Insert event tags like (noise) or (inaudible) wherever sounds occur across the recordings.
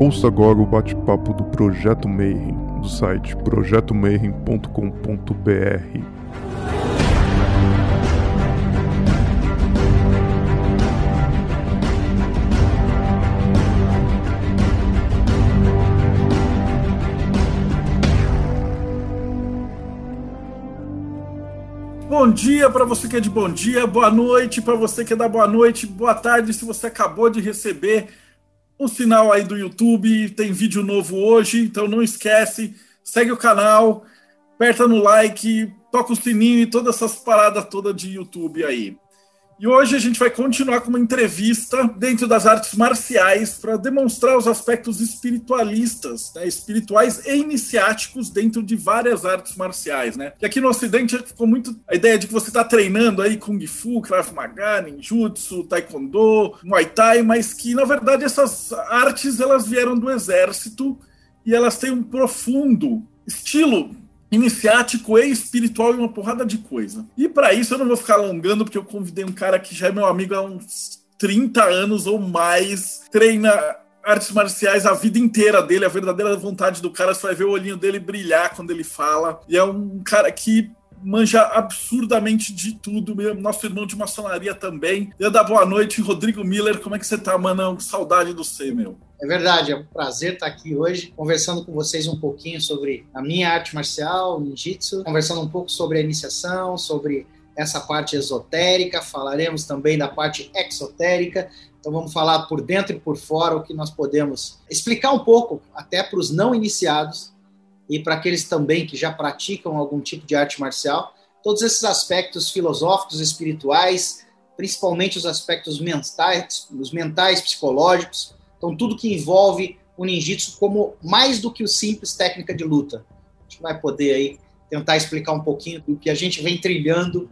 Ouça agora o bate-papo do Projeto Mayhem, do site projetomayhem.com.br. Bom dia para você que é de bom dia, boa noite para você que é da boa noite, boa tarde se você acabou de receber o sinal aí do YouTube, tem vídeo novo hoje, então não esquece, segue o canal, aperta no like, toca o sininho e todas essas paradas todas de YouTube aí. E hoje a gente vai continuar com uma entrevista dentro das artes marciais para demonstrar os aspectos espiritualistas, né, espirituais e iniciáticos dentro de várias artes marciais, né? E aqui no Ocidente ficou muito a ideia de que você está treinando aí Kung Fu, Krav Maga, Ninjutsu, Taekwondo, Muay Thai, mas que na verdade essas artes elas vieram do exército e elas têm um profundo estilo iniciático e espiritual e uma porrada de coisa. E para isso eu não vou ficar alongando, porque eu convidei um cara que já é meu amigo há uns 30 anos ou mais, treina artes marciais a vida inteira dele, a verdadeira vontade do cara, você vai ver o olhinho dele brilhar quando ele fala. E é um cara que manja absurdamente de tudo, nosso irmão de maçonaria também. Eu dar boa noite, Rodrigo Miller, como é que você tá, mano? Saudade do você, meu. É verdade, é um prazer estar aqui hoje conversando com vocês um pouquinho sobre a minha arte marcial, ninjitsu, conversando um pouco sobre a iniciação, sobre essa parte esotérica, falaremos também da parte exotérica. Então vamos falar por dentro e por fora o que nós podemos explicar um pouco até para os não iniciados e para aqueles também que já praticam algum tipo de arte marcial, todos esses aspectos filosóficos, espirituais, principalmente os aspectos mentais, os mentais, psicológicos, então tudo que envolve o ninjitsu como mais do que o simples técnica de luta. A gente vai poder aí tentar explicar um pouquinho do que a gente vem trilhando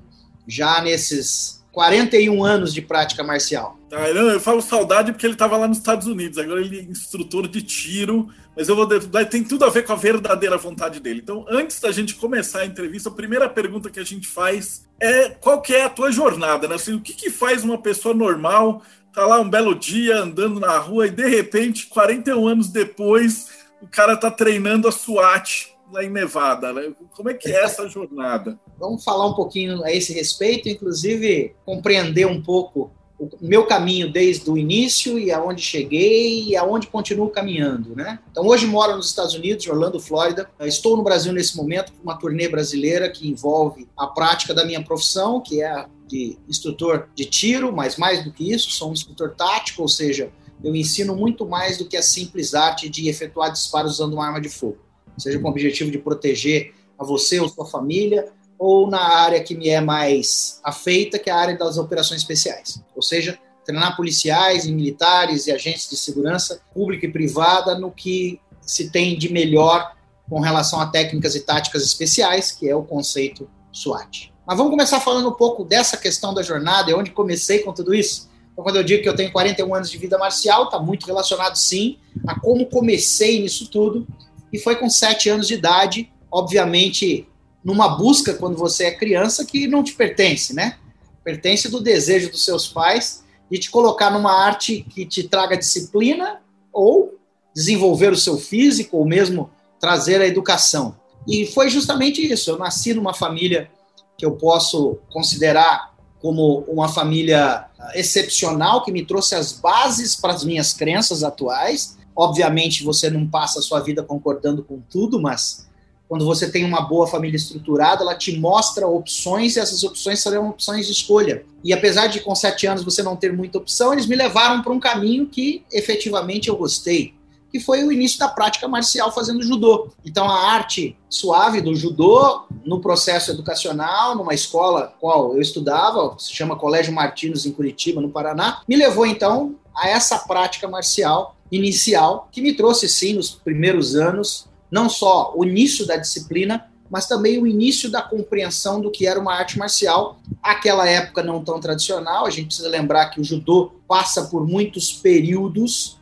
já nesses 41 anos de prática marcial. Ah, eu falo saudade porque ele estava lá nos Estados Unidos, agora ele é instrutor de tiro, mas eu vou tem tudo a ver com a verdadeira vontade dele. Então, antes da gente começar a entrevista, a primeira pergunta que a gente faz é qual que é a tua jornada, né? Assim, o que, que faz uma pessoa normal tá lá um belo dia andando na rua e de repente, 41 anos depois, o cara tá treinando a SWAT lá em Nevada, né? Como é que é essa jornada? Vamos falar um pouquinho a esse respeito, inclusive compreender um pouco o meu caminho desde o início e aonde cheguei e aonde continuo caminhando, né? Então hoje moro nos Estados Unidos, Orlando, Flórida. Estou no Brasil nesse momento com uma turnê brasileira que envolve a prática da minha profissão, que é de instrutor de tiro, mas mais do que isso, sou um instrutor tático, ou seja, eu ensino muito mais do que a simples arte de efetuar disparos usando uma arma de fogo seja com o objetivo de proteger a você ou sua família, ou na área que me é mais afeita, que é a área das operações especiais. Ou seja, treinar policiais e militares e agentes de segurança pública e privada no que se tem de melhor com relação a técnicas e táticas especiais, que é o conceito SWAT. Mas vamos começar falando um pouco dessa questão da jornada e onde comecei com tudo isso. Então, quando eu digo que eu tenho 41 anos de vida marcial, está muito relacionado, sim, a como comecei nisso tudo e foi com sete anos de idade, obviamente numa busca quando você é criança que não te pertence, né? Pertence do desejo dos seus pais de te colocar numa arte que te traga disciplina ou desenvolver o seu físico ou mesmo trazer a educação. E foi justamente isso. Eu nasci numa família que eu posso considerar como uma família excepcional que me trouxe as bases para as minhas crenças atuais Obviamente, você não passa a sua vida concordando com tudo, mas quando você tem uma boa família estruturada, ela te mostra opções e essas opções serão opções de escolha. E apesar de com sete anos você não ter muita opção, eles me levaram para um caminho que efetivamente eu gostei, que foi o início da prática marcial fazendo judô. Então a arte suave do judô no processo educacional, numa escola qual eu estudava, se chama Colégio Martins em Curitiba, no Paraná, me levou então a essa prática marcial inicial, que me trouxe, sim, nos primeiros anos, não só o início da disciplina, mas também o início da compreensão do que era uma arte marcial. Aquela época não tão tradicional, a gente precisa lembrar que o judô passa por muitos períodos,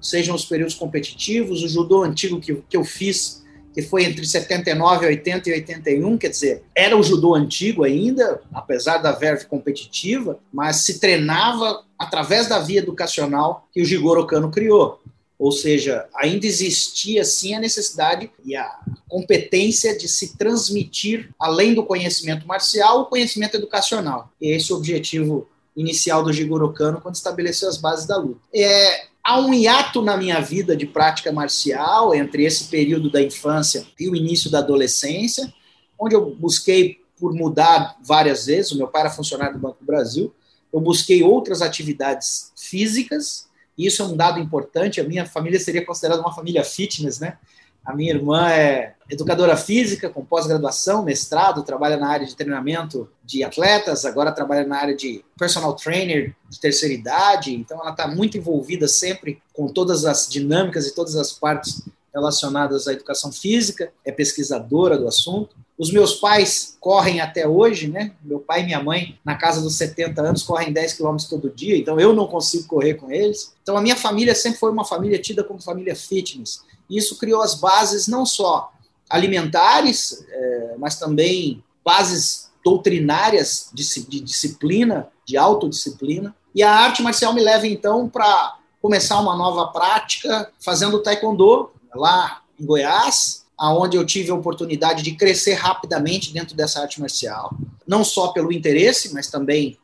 sejam os períodos competitivos, o judô antigo que, que eu fiz, que foi entre 79, 80 e 81, quer dizer, era o judô antigo ainda, apesar da verve competitiva, mas se treinava através da via educacional que o Jigoro Kano criou. Ou seja, ainda existia sim a necessidade e a competência de se transmitir, além do conhecimento marcial, o conhecimento educacional. E esse é o objetivo inicial do Jigoro Kano quando estabeleceu as bases da luta. É, há um hiato na minha vida de prática marcial entre esse período da infância e o início da adolescência, onde eu busquei por mudar várias vezes. O meu pai era funcionário do Banco do Brasil. Eu busquei outras atividades físicas e isso é um dado importante. A minha família seria considerada uma família fitness, né? A minha irmã é educadora física, com pós-graduação, mestrado, trabalha na área de treinamento de atletas, agora trabalha na área de personal trainer de terceira idade. Então, ela está muito envolvida sempre com todas as dinâmicas e todas as partes relacionadas à educação física, é pesquisadora do assunto. Os meus pais correm até hoje, né? Meu pai e minha mãe, na casa dos 70 anos, correm 10 quilômetros todo dia, então eu não consigo correr com eles. Então a minha família sempre foi uma família tida como família fitness. E isso criou as bases não só alimentares, é, mas também bases doutrinárias de, de disciplina, de autodisciplina. E a arte marcial me leva então para começar uma nova prática fazendo taekwondo lá em Goiás aonde eu tive a oportunidade de crescer rapidamente dentro dessa arte marcial, não só pelo interesse, mas também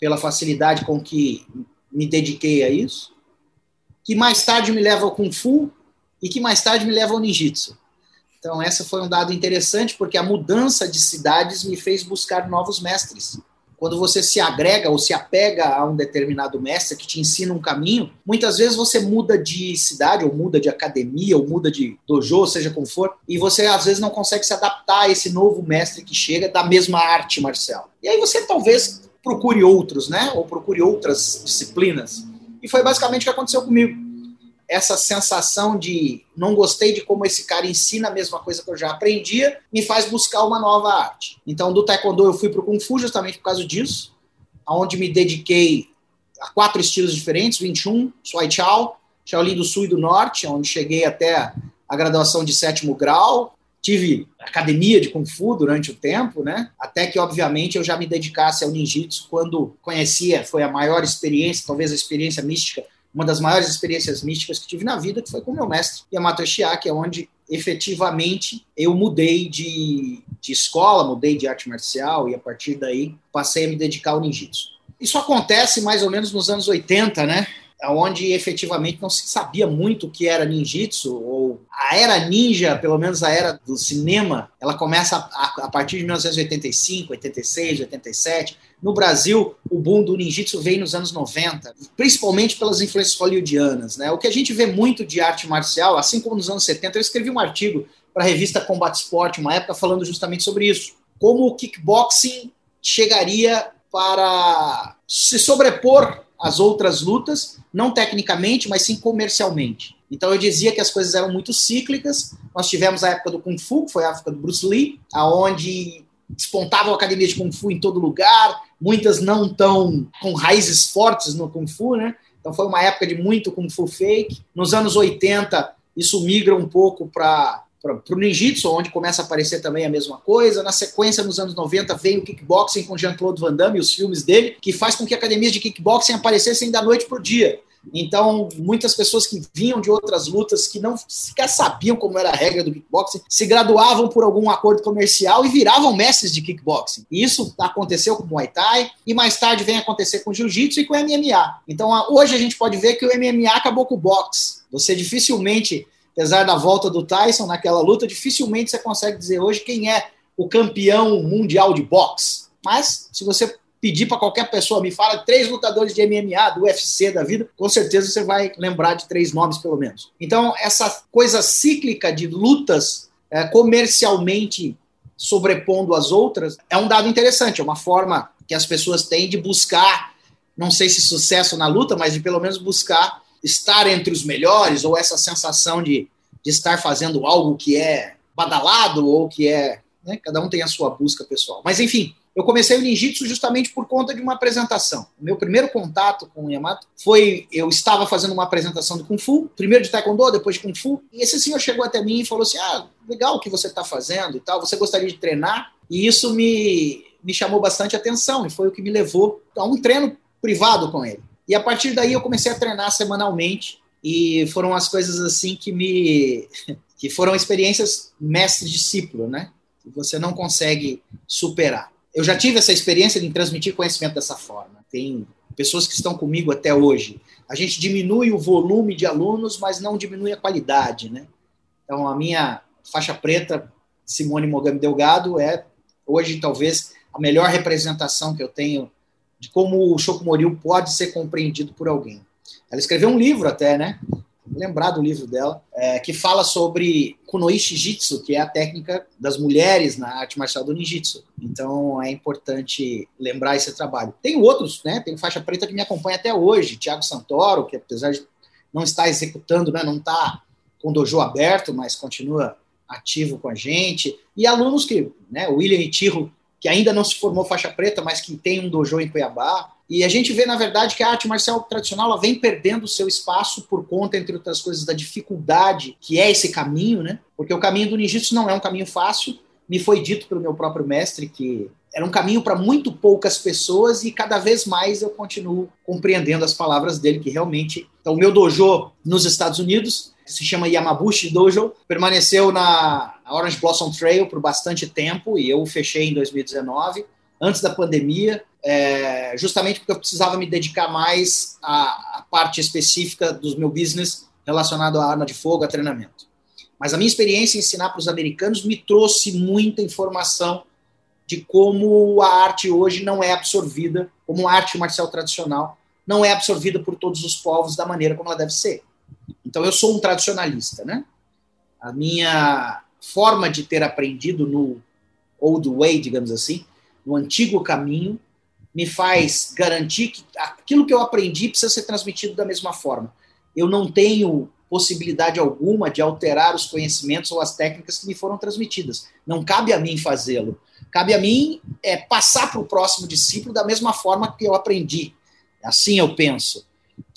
pela facilidade com que me dediquei a isso, que mais tarde me leva ao Kung Fu e que mais tarde me leva ao Ninjitsu. Então, essa foi um dado interessante, porque a mudança de cidades me fez buscar novos mestres quando você se agrega ou se apega a um determinado mestre que te ensina um caminho, muitas vezes você muda de cidade, ou muda de academia, ou muda de dojo, seja como for, e você às vezes não consegue se adaptar a esse novo mestre que chega da mesma arte marcial. E aí você talvez procure outros, né? Ou procure outras disciplinas. E foi basicamente o que aconteceu comigo essa sensação de não gostei de como esse cara ensina a mesma coisa que eu já aprendia, me faz buscar uma nova arte. Então, do Taekwondo eu fui para o Kung Fu justamente por causa disso, onde me dediquei a quatro estilos diferentes, 21, Swai Chao, Shaolin do Sul e do Norte, onde cheguei até a graduação de sétimo grau, tive academia de Kung Fu durante o tempo, né? Até que, obviamente, eu já me dedicasse ao ninjitsu quando conhecia, foi a maior experiência, talvez a experiência mística uma das maiores experiências místicas que tive na vida, que foi com meu mestre Yamato Shia, que é onde efetivamente eu mudei de, de escola, mudei de arte marcial e a partir daí passei a me dedicar ao ninjitsu. Isso acontece mais ou menos nos anos 80, né? onde efetivamente não se sabia muito o que era ninjitsu, ou a era ninja, pelo menos a era do cinema, ela começa a, a partir de 1985, 86, 87. No Brasil, o boom do ninjitsu veio nos anos 90, principalmente pelas influências hollywoodianas. Né? O que a gente vê muito de arte marcial, assim como nos anos 70, eu escrevi um artigo para a revista Combat Sport, uma época, falando justamente sobre isso. Como o kickboxing chegaria para se sobrepor às outras lutas não tecnicamente, mas sim comercialmente. Então eu dizia que as coisas eram muito cíclicas. Nós tivemos a época do Kung Fu, que foi a época do Bruce Lee, aonde despontavam academias de Kung Fu em todo lugar, muitas não tão com raízes fortes no Kung Fu, né? Então foi uma época de muito Kung Fu fake. Nos anos 80, isso migra um pouco para para o ninjitsu, onde começa a aparecer também a mesma coisa. Na sequência, nos anos 90, vem o kickboxing com Jean-Claude Van Damme e os filmes dele, que faz com que academias de kickboxing aparecessem da noite para o dia. Então, muitas pessoas que vinham de outras lutas, que não sequer sabiam como era a regra do kickboxing, se graduavam por algum acordo comercial e viravam mestres de kickboxing. Isso aconteceu com o Muay Thai e mais tarde vem acontecer com o Jiu-Jitsu e com o MMA. Então, hoje a gente pode ver que o MMA acabou com o boxe. Você dificilmente apesar da volta do Tyson naquela luta, dificilmente você consegue dizer hoje quem é o campeão mundial de boxe. Mas, se você pedir para qualquer pessoa, me fala três lutadores de MMA, do UFC da vida, com certeza você vai lembrar de três nomes, pelo menos. Então, essa coisa cíclica de lutas é, comercialmente sobrepondo as outras é um dado interessante, é uma forma que as pessoas têm de buscar, não sei se sucesso na luta, mas de pelo menos buscar estar entre os melhores, ou essa sensação de, de estar fazendo algo que é badalado, ou que é. Né, cada um tem a sua busca pessoal. Mas, enfim, eu comecei o ninjitsu justamente por conta de uma apresentação. O meu primeiro contato com o Yamato foi eu estava fazendo uma apresentação de Kung Fu, primeiro de Taekwondo, depois de Kung Fu, e esse senhor chegou até mim e falou assim: "Ah, legal o que você está fazendo e tal, você gostaria de treinar?" E isso me me chamou bastante atenção e foi o que me levou a um treino privado com ele. E a partir daí eu comecei a treinar semanalmente E foram as coisas assim que me (laughs) que foram experiências mestre-discípulo, né? Que você não consegue superar. Eu já tive essa experiência de transmitir conhecimento dessa forma. Tem pessoas que estão comigo até hoje. A gente diminui o volume de alunos, mas não diminui a qualidade, né? Então, a minha faixa preta, Simone Mogami Delgado, é hoje talvez a melhor representação que eu tenho de como o Shokumoryu pode ser compreendido por alguém. Ela escreveu um livro até, né? Lembrar do livro dela, é, que fala sobre Kunoi Shijitsu, que é a técnica das mulheres na arte marcial do ninjitsu. Então é importante lembrar esse trabalho. Tem outros, né? Tem faixa preta que me acompanha até hoje, Thiago Santoro, que apesar de não estar executando, né, não está com dojo aberto, mas continua ativo com a gente. E alunos que, né, o William Itirro, que ainda não se formou faixa preta, mas que tem um dojo em Cuiabá. E a gente vê, na verdade, que a arte marcial tradicional ela vem perdendo o seu espaço por conta, entre outras coisas, da dificuldade que é esse caminho, né? Porque o caminho do ninjitsu não é um caminho fácil. Me foi dito pelo meu próprio mestre que era um caminho para muito poucas pessoas e cada vez mais eu continuo compreendendo as palavras dele, que realmente. Então, o meu dojo nos Estados Unidos, se chama Yamabushi Dojo, permaneceu na Orange Blossom Trail por bastante tempo e eu fechei em 2019, antes da pandemia é, justamente porque eu precisava me dedicar mais à, à, parte específica do meu business relacionado à arma de fogo, a treinamento. Mas a minha experiência em ensinar para os americanos me trouxe muita informação de como a arte hoje não é absorvida, como a arte marcial tradicional não é absorvida por todos os povos da maneira como ela deve ser. Então eu sou um tradicionalista, né? A minha forma de ter aprendido no old way, digamos assim, no antigo caminho, me faz garantir que aquilo que eu aprendi precisa ser transmitido da mesma forma. Eu não tenho possibilidade alguma de alterar os conhecimentos ou as técnicas que me foram transmitidas. Não cabe a mim fazê-lo. Cabe a mim é, passar para o próximo discípulo da mesma forma que eu aprendi. Assim eu penso.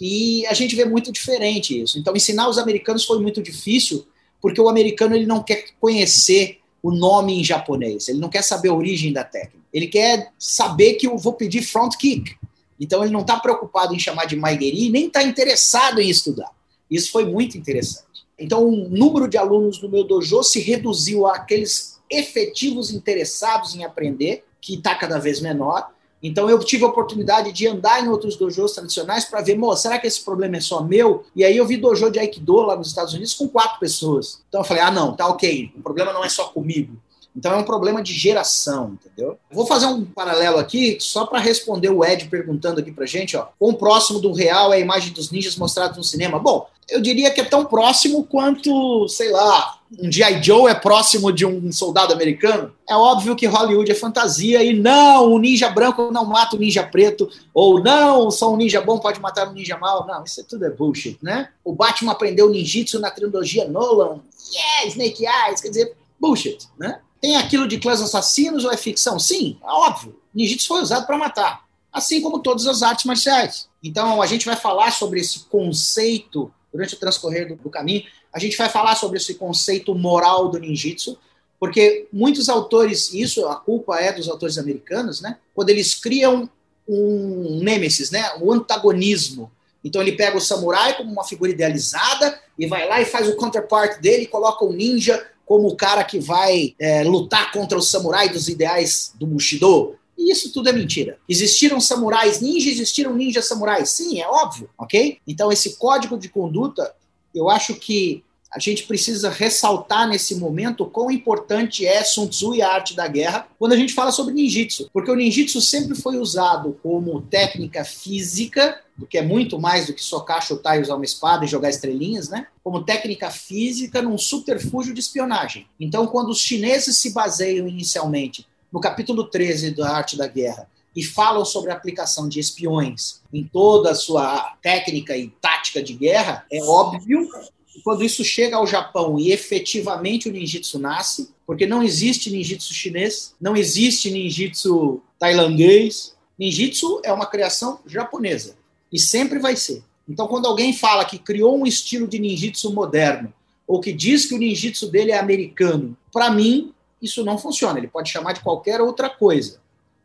E a gente vê muito diferente isso. Então, ensinar os americanos foi muito difícil, porque o americano ele não quer conhecer o nome em japonês, ele não quer saber a origem da técnica. Ele quer saber que eu vou pedir front kick. Então ele não está preocupado em chamar de Maigeri, nem está interessado em estudar. Isso foi muito interessante. Então o número de alunos do meu dojo se reduziu àqueles efetivos interessados em aprender, que está cada vez menor. Então eu tive a oportunidade de andar em outros dojos tradicionais para ver, moça, será que esse problema é só meu? E aí eu vi dojo de Aikido lá nos Estados Unidos com quatro pessoas. Então eu falei, ah não, tá ok, o problema não é só comigo. Então é um problema de geração, entendeu? Vou fazer um paralelo aqui, só para responder o Ed perguntando aqui pra gente, ó. Quão próximo do real é a imagem dos ninjas mostrados no cinema? Bom, eu diria que é tão próximo quanto, sei lá, um G.I. Joe é próximo de um soldado americano. É óbvio que Hollywood é fantasia e não, o ninja branco não mata o ninja preto, ou não, só um ninja bom pode matar um ninja mal. Não, isso tudo é bullshit, né? O Batman aprendeu ninjitsu na trilogia Nolan. Yeah, Snake Eyes, quer dizer, bullshit, né? Tem aquilo de clãs assassinos ou é ficção? Sim, é óbvio. Ninjitsu foi usado para matar, assim como todas as artes marciais. Então, a gente vai falar sobre esse conceito durante o transcorrer do, do caminho. A gente vai falar sobre esse conceito moral do ninjitsu, porque muitos autores, isso a culpa é dos autores americanos, né? Quando eles criam um nêmesis, né? Um antagonismo. Então ele pega o samurai como uma figura idealizada e vai lá e faz o counterpart dele, coloca o ninja como o cara que vai é, lutar contra o samurai dos ideais do Bushido. E isso tudo é mentira. Existiram samurais ninja, existiram ninjas samurais. Sim, é óbvio, ok? Então, esse código de conduta, eu acho que a gente precisa ressaltar nesse momento quão importante é Sun Tzu e a arte da guerra quando a gente fala sobre ninjitsu. Porque o ninjitsu sempre foi usado como técnica física, que é muito mais do que socar, chutar e usar uma espada e jogar estrelinhas, né? Como técnica física num subterfúgio de espionagem. Então, quando os chineses se baseiam inicialmente no capítulo 13 da Arte da Guerra e falam sobre a aplicação de espiões em toda a sua técnica e tática de guerra, é óbvio quando isso chega ao Japão e efetivamente o ninjitsu nasce, porque não existe ninjitsu chinês, não existe ninjitsu tailandês. Ninjitsu é uma criação japonesa e sempre vai ser. Então, quando alguém fala que criou um estilo de ninjitsu moderno ou que diz que o ninjitsu dele é americano, para mim isso não funciona. Ele pode chamar de qualquer outra coisa.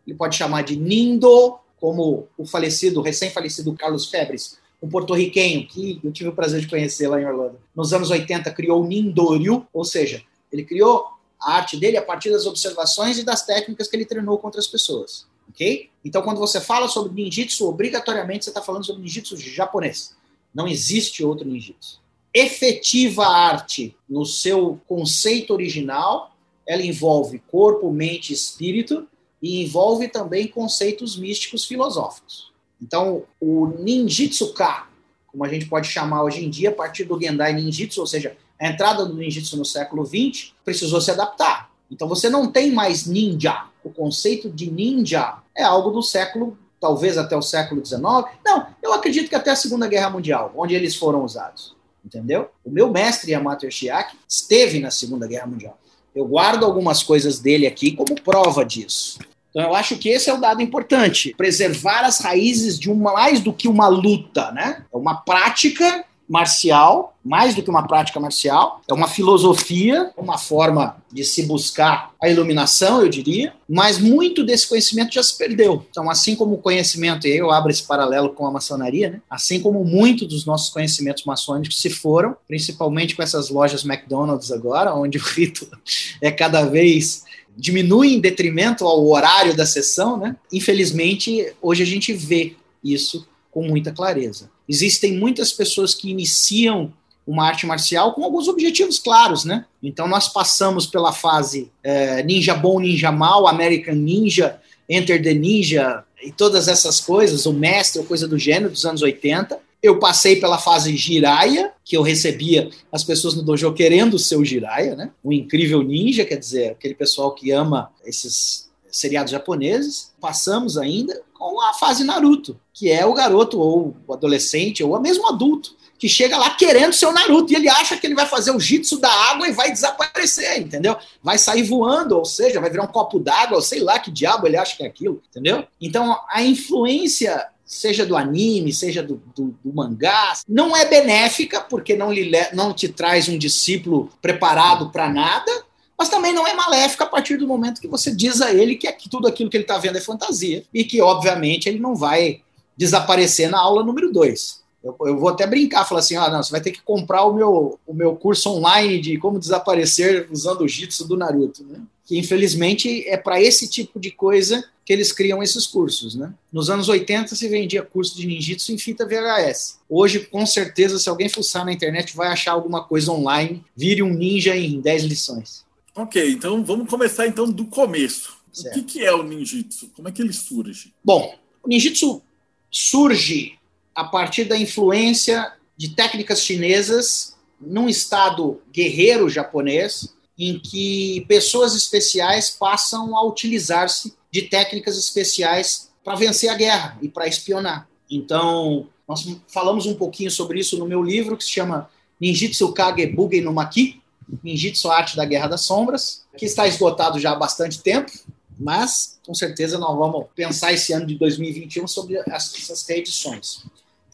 Ele pode chamar de nindo, como o falecido, recém-falecido Carlos Febres um porto-riquenho que eu tive o prazer de conhecer lá em Orlando. Nos anos 80 criou o Nindoryu, ou seja, ele criou a arte dele a partir das observações e das técnicas que ele treinou contra as pessoas. Ok? Então, quando você fala sobre ninjitsu, obrigatoriamente você está falando sobre ninjitsu japonês. Não existe outro ninjitsu. Efetiva arte, no seu conceito original, ela envolve corpo, mente espírito, e envolve também conceitos místicos filosóficos. Então, o ninjitsu-ka, como a gente pode chamar hoje em dia, a partir do Gendai Ninjitsu, ou seja, a entrada do ninjitsu no século XX, precisou se adaptar. Então, você não tem mais ninja. O conceito de ninja é algo do século, talvez até o século XIX. Não, eu acredito que até a Segunda Guerra Mundial, onde eles foram usados. Entendeu? O meu mestre Yamato Yoshiaki esteve na Segunda Guerra Mundial. Eu guardo algumas coisas dele aqui como prova disso. Então eu acho que esse é o dado importante, preservar as raízes de uma mais do que uma luta, né? É uma prática marcial, mais do que uma prática marcial, é uma filosofia, uma forma de se buscar a iluminação, eu diria, mas muito desse conhecimento já se perdeu. Então, assim como o conhecimento, e eu abro esse paralelo com a maçonaria, né? assim como muito dos nossos conhecimentos maçônicos se foram, principalmente com essas lojas McDonald's agora, onde o rito (laughs) é cada vez diminui em detrimento ao horário da sessão, né? Infelizmente, hoje a gente vê isso com muita clareza. Existem muitas pessoas que iniciam uma arte marcial com alguns objetivos claros, né? Então nós passamos pela fase é, ninja bom, ninja mal, American Ninja, Enter the Ninja e todas essas coisas, o mestre coisa do gênero dos anos 80. Eu passei pela fase Jiraiya, que eu recebia as pessoas no dojo querendo ser o Jiraiya, né? O incrível ninja, quer dizer, aquele pessoal que ama esses seriados japoneses. Passamos ainda com a fase Naruto, que é o garoto ou o adolescente ou mesmo adulto que chega lá querendo ser o Naruto e ele acha que ele vai fazer o jitsu da água e vai desaparecer, entendeu? Vai sair voando, ou seja, vai virar um copo d'água, ou sei lá que diabo ele acha que é aquilo, entendeu? Então a influência seja do anime, seja do, do, do, mangá, não é benéfica, porque não, lhe, não te traz um discípulo preparado para nada, mas também não é maléfica a partir do momento que você diz a ele que, tudo aquilo que ele está vendo é fantasia e que, obviamente, ele não vai desaparecer na aula número 2. Eu, eu, vou até brincar, falar assim: ah, não, você vai ter que comprar o meu, o meu curso online de como desaparecer usando o Jitsu do Naruto, né? Que infelizmente é para esse tipo de coisa que eles criam esses cursos, né? Nos anos 80 se vendia curso de ninjitsu em fita VHS. Hoje, com certeza, se alguém fuçar na internet, vai achar alguma coisa online. Vire um ninja em 10 lições. Ok, então vamos começar então do começo. Certo. O que, que é o ninjitsu? Como é que ele surge? Bom, o ninjitsu surge a partir da influência de técnicas chinesas num estado guerreiro japonês, em que pessoas especiais passam a utilizar-se de técnicas especiais para vencer a guerra e para espionar. Então, nós falamos um pouquinho sobre isso no meu livro, que se chama Ninjitsu Kage Bugen no Maki, Ninjitsu Arte da Guerra das Sombras, que está esgotado já há bastante tempo, mas com certeza nós vamos pensar esse ano de 2021 sobre essas reedições.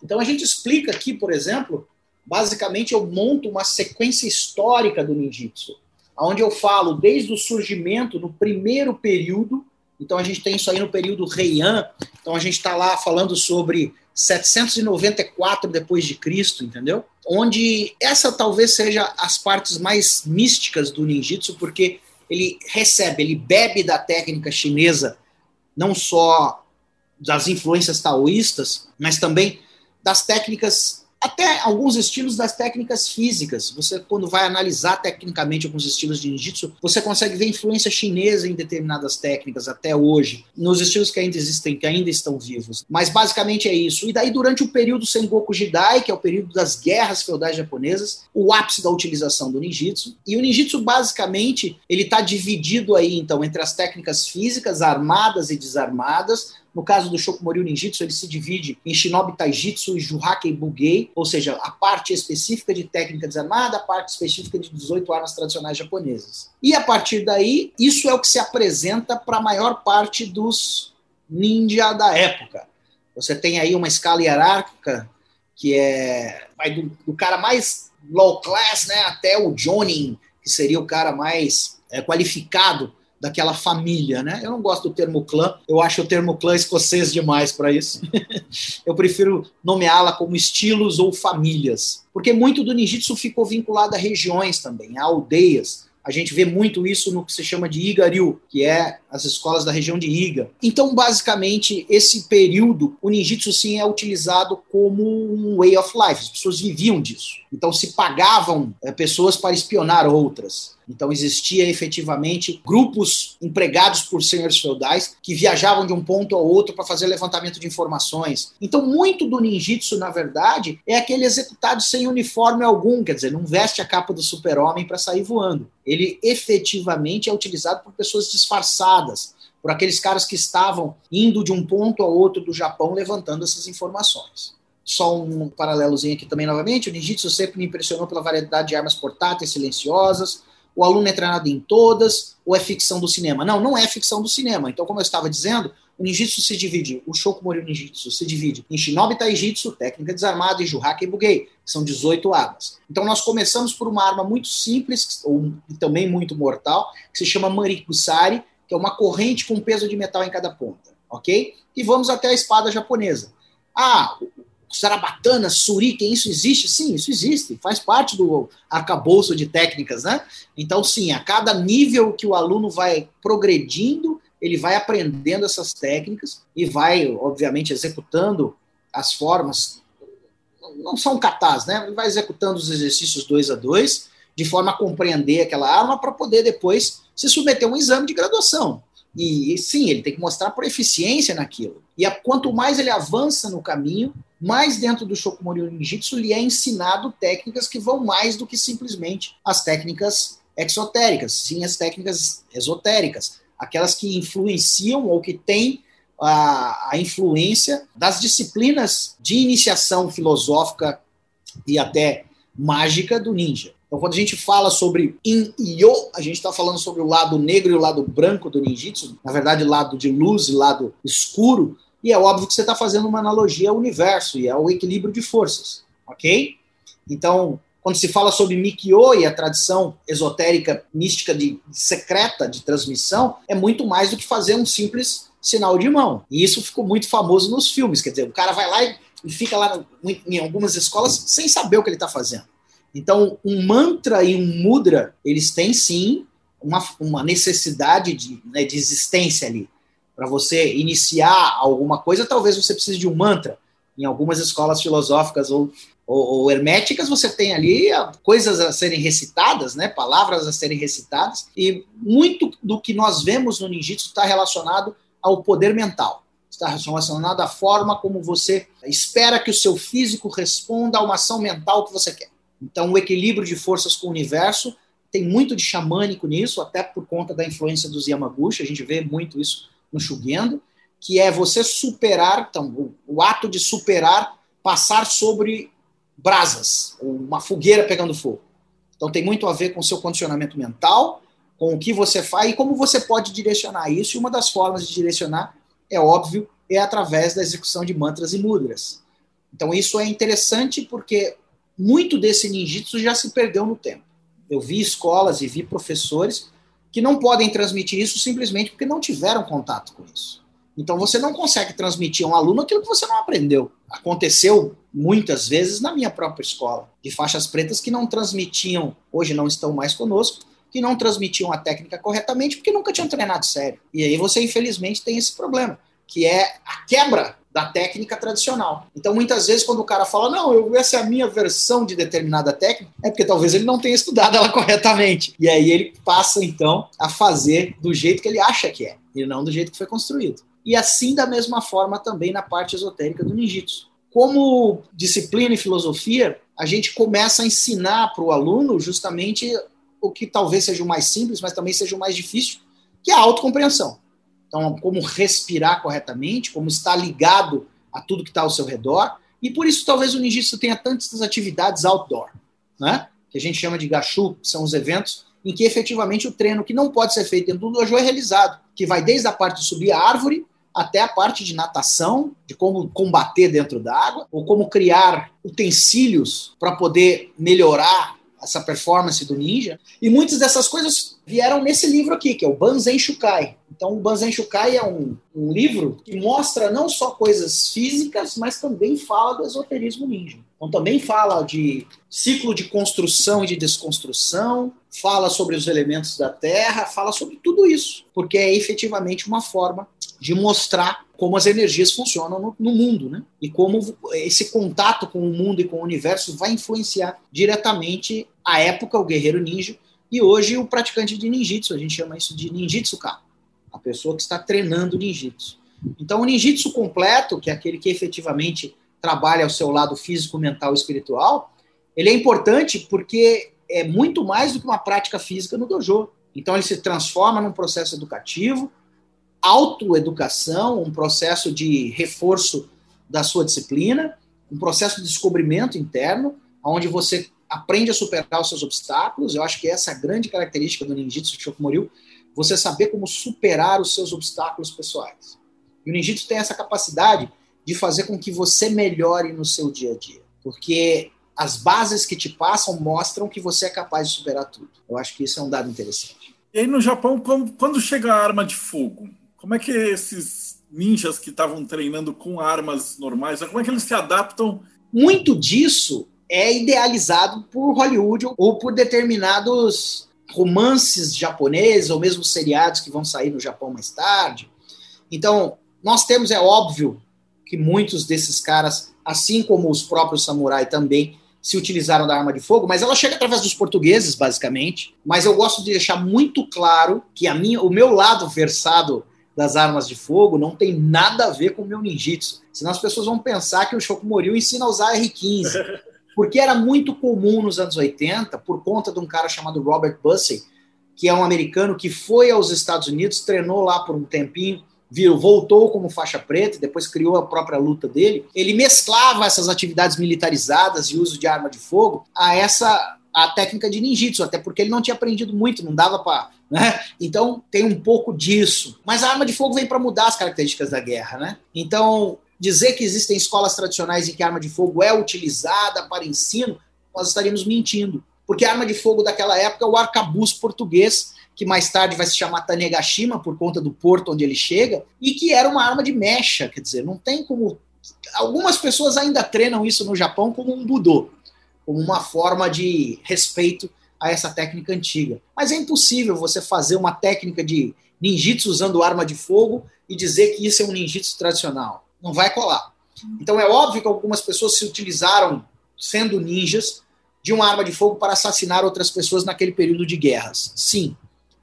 Então a gente explica aqui, por exemplo, basicamente eu monto uma sequência histórica do ninjitsu, onde eu falo desde o surgimento no primeiro período, então a gente tem isso aí no período Heian, então a gente está lá falando sobre 794 depois de Cristo, entendeu? Onde essa talvez seja as partes mais místicas do ninjitsu, porque ele recebe, ele bebe da técnica chinesa, não só das influências taoístas, mas também das técnicas, até alguns estilos das técnicas físicas. Você, quando vai analisar tecnicamente alguns estilos de ninjitsu, você consegue ver influência chinesa em determinadas técnicas até hoje, nos estilos que ainda existem, que ainda estão vivos. Mas basicamente é isso. E daí, durante o período Sengoku Jidai, que é o período das guerras feudais japonesas, o ápice da utilização do ninjitsu. E o ninjitsu, basicamente, ele está dividido aí, então, entre as técnicas físicas, armadas e desarmadas, no caso do Shokumori Ninjitsu, ele se divide em Shinobi Taijitsu e Juhakei Bugei, ou seja, a parte específica de técnica desarmada, a parte específica de 18 armas tradicionais japonesas. E a partir daí, isso é o que se apresenta para a maior parte dos ninja da época. Você tem aí uma escala hierárquica que é vai do, do cara mais low class, né, até o Jonin, que seria o cara mais é, qualificado daquela família, né? Eu não gosto do termo clã, eu acho o termo clã escocês demais para isso. (laughs) eu prefiro nomeá-la como estilos ou famílias, porque muito do ninjitsu ficou vinculado a regiões também, a aldeias. A gente vê muito isso no que se chama de Igaryu, que é as escolas da região de Iga. Então, basicamente, esse período, o ninjitsu sim é utilizado como um way of life. As pessoas viviam disso. Então, se pagavam é, pessoas para espionar outras. Então, existia efetivamente grupos empregados por senhores feudais que viajavam de um ponto ao outro para fazer levantamento de informações. Então, muito do ninjitsu, na verdade, é aquele executado sem uniforme algum, quer dizer, não veste a capa do super-homem para sair voando. Ele efetivamente é utilizado por pessoas disfarçadas, por aqueles caras que estavam indo de um ponto ao outro do Japão levantando essas informações. Só um paralelozinho aqui também novamente, o ninjitsu sempre me impressionou pela variedade de armas portáteis silenciosas, o aluno é treinado em todas, ou é ficção do cinema? Não, não é ficção do cinema. Então, como eu estava dizendo, o ninjitsu se divide, o Shokumori ninjitsu se divide em Shinobi Taijitsu, técnica desarmada, e Juhake Bugei, que são 18 armas. Então, nós começamos por uma arma muito simples, ou também muito mortal, que se chama Marikusari, que é uma corrente com peso de metal em cada ponta, ok? E vamos até a espada japonesa. Ah, Sarabatana, Suriken, isso existe? Sim, isso existe, faz parte do arcabouço de técnicas, né? Então, sim, a cada nível que o aluno vai progredindo, ele vai aprendendo essas técnicas e vai, obviamente, executando as formas. Não são catás, né? Ele vai executando os exercícios dois a dois, de forma a compreender aquela arma para poder depois se submeter a um exame de graduação. E sim, ele tem que mostrar proficiência naquilo. E a, quanto mais ele avança no caminho, mais dentro do Shokumori Ninjitsu lhe é ensinado técnicas que vão mais do que simplesmente as técnicas exotéricas, sim as técnicas esotéricas, aquelas que influenciam ou que têm a, a influência das disciplinas de iniciação filosófica e até mágica do ninja. Então, quando a gente fala sobre In Yo, a gente está falando sobre o lado negro e o lado branco do ninjitsu, na verdade, lado de luz e lado escuro, e é óbvio que você está fazendo uma analogia ao universo e ao equilíbrio de forças, ok? Então, quando se fala sobre Mikyo e a tradição esotérica mística de, de secreta de transmissão, é muito mais do que fazer um simples sinal de mão. E isso ficou muito famoso nos filmes, quer dizer, o cara vai lá e, e fica lá em algumas escolas sem saber o que ele está fazendo. Então, um mantra e um mudra, eles têm sim uma, uma necessidade de, né, de existência ali. Para você iniciar alguma coisa, talvez você precise de um mantra. Em algumas escolas filosóficas ou, ou, ou herméticas, você tem ali coisas a serem recitadas, né, palavras a serem recitadas, e muito do que nós vemos no ninjitsu está relacionado ao poder mental está relacionado à forma como você espera que o seu físico responda a uma ação mental que você quer. Então, o equilíbrio de forças com o universo tem muito de xamânico nisso, até por conta da influência dos Yamaguchi, a gente vê muito isso no Shugendo, que é você superar, então, o, o ato de superar, passar sobre brasas, uma fogueira pegando fogo. Então, tem muito a ver com o seu condicionamento mental, com o que você faz e como você pode direcionar isso. E uma das formas de direcionar, é óbvio, é através da execução de mantras e mudras. Então, isso é interessante porque muito desse ninjitsu já se perdeu no tempo. Eu vi escolas e vi professores que não podem transmitir isso simplesmente porque não tiveram contato com isso. Então você não consegue transmitir a um aluno aquilo que você não aprendeu. Aconteceu muitas vezes na minha própria escola, de faixas pretas que não transmitiam, hoje não estão mais conosco, que não transmitiam a técnica corretamente porque nunca tinham treinado sério. E aí você infelizmente tem esse problema, que é a quebra da técnica tradicional. Então, muitas vezes, quando o cara fala, não, eu, essa é a minha versão de determinada técnica, é porque talvez ele não tenha estudado ela (laughs) corretamente. E aí ele passa, então, a fazer do jeito que ele acha que é, e não do jeito que foi construído. E assim, da mesma forma, também na parte esotérica do ninjitsu. Como disciplina e filosofia, a gente começa a ensinar para o aluno justamente o que talvez seja o mais simples, mas também seja o mais difícil, que é a autocompreensão. Então, como respirar corretamente, como estar ligado a tudo que está ao seu redor. E por isso, talvez o ninjitsu tenha tantas atividades outdoor, né? que a gente chama de gachu, que são os eventos em que efetivamente o treino que não pode ser feito dentro do dojo é realizado, que vai desde a parte de subir a árvore até a parte de natação, de como combater dentro da água, ou como criar utensílios para poder melhorar essa performance do ninja. E muitas dessas coisas vieram nesse livro aqui, que é o Banzen Shukai. Então, o Banzen Shukai é um, um livro que mostra não só coisas físicas, mas também fala do esoterismo ninja. Então, também fala de ciclo de construção e de desconstrução, fala sobre os elementos da Terra, fala sobre tudo isso, porque é efetivamente uma forma de mostrar como as energias funcionam no, no, mundo, né? E como esse contato com o mundo e com o universo vai influenciar diretamente a época, o guerreiro ninja, e hoje o praticante de ninjitsu. A gente chama isso de ninjitsuka, a pessoa que está treinando ninjitsu. Então, o ninjitsu completo, que é aquele que efetivamente trabalha ao seu lado físico, mental e espiritual, ele é importante porque é muito mais do que uma prática física no dojo. Então, ele se transforma num processo educativo, autoeducação, um processo de reforço da sua disciplina, um processo de descobrimento interno, onde você aprende a superar os seus obstáculos. Eu acho que essa é a grande característica do ninjitsu Shokumoryu, você saber como superar os seus obstáculos pessoais. E o ninjitsu tem essa capacidade de fazer com que você melhore no seu dia a dia, porque as bases que te passam mostram que você é capaz de superar tudo. Eu acho que isso é um dado interessante. E aí no Japão, quando chega a arma de fogo, como é que esses ninjas que estavam treinando com armas normais, como é que eles se adaptam? Muito disso é idealizado por Hollywood ou por determinados romances japoneses ou mesmo seriados que vão sair no Japão mais tarde. Então, nós temos, é óbvio, que muitos desses caras, assim como os próprios samurai também, se utilizaram da arma de fogo, mas ela chega através dos portugueses, basicamente. Mas eu gosto de deixar muito claro que a minha, o meu lado versado das armas de fogo não tem nada a ver com o meu ninjitsu. Senão as pessoas vão pensar que o Shokumoryu ensina a usar R15. (laughs) Porque era muito comum nos anos 80, por conta de um cara chamado Robert Bussey, que é um americano que foi aos Estados Unidos, treinou lá por um tempinho, viu, voltou como faixa preta, depois criou a própria luta dele. Ele mesclava essas atividades militarizadas e uso de arma de fogo a essa a técnica de ninjitsu, até porque ele não tinha aprendido muito, não dava para né? Então tem um pouco disso. Mas a arma de fogo vem para mudar as características da guerra. Né? Então, dizer que existem escolas tradicionais em que a arma de fogo é utilizada para ensino, nós estaríamos mentindo. Porque a arma de fogo daquela época é o arcabuz português, que mais tarde vai se chamar Tanegashima, por conta do porto onde ele chega, e que era uma arma de mecha, quer dizer, não tem como. Algumas pessoas ainda treinam isso no Japão como um budô, como uma forma de respeito a essa técnica antiga. Mas é impossível você fazer uma técnica de ninjitsu usando arma de fogo e dizer que isso é um ninjitsu tradicional. Não vai colar. Então é óbvio que algumas pessoas se utilizaram, sendo ninjas, de uma arma de fogo para assassinar outras pessoas naquele período de guerras. Sim.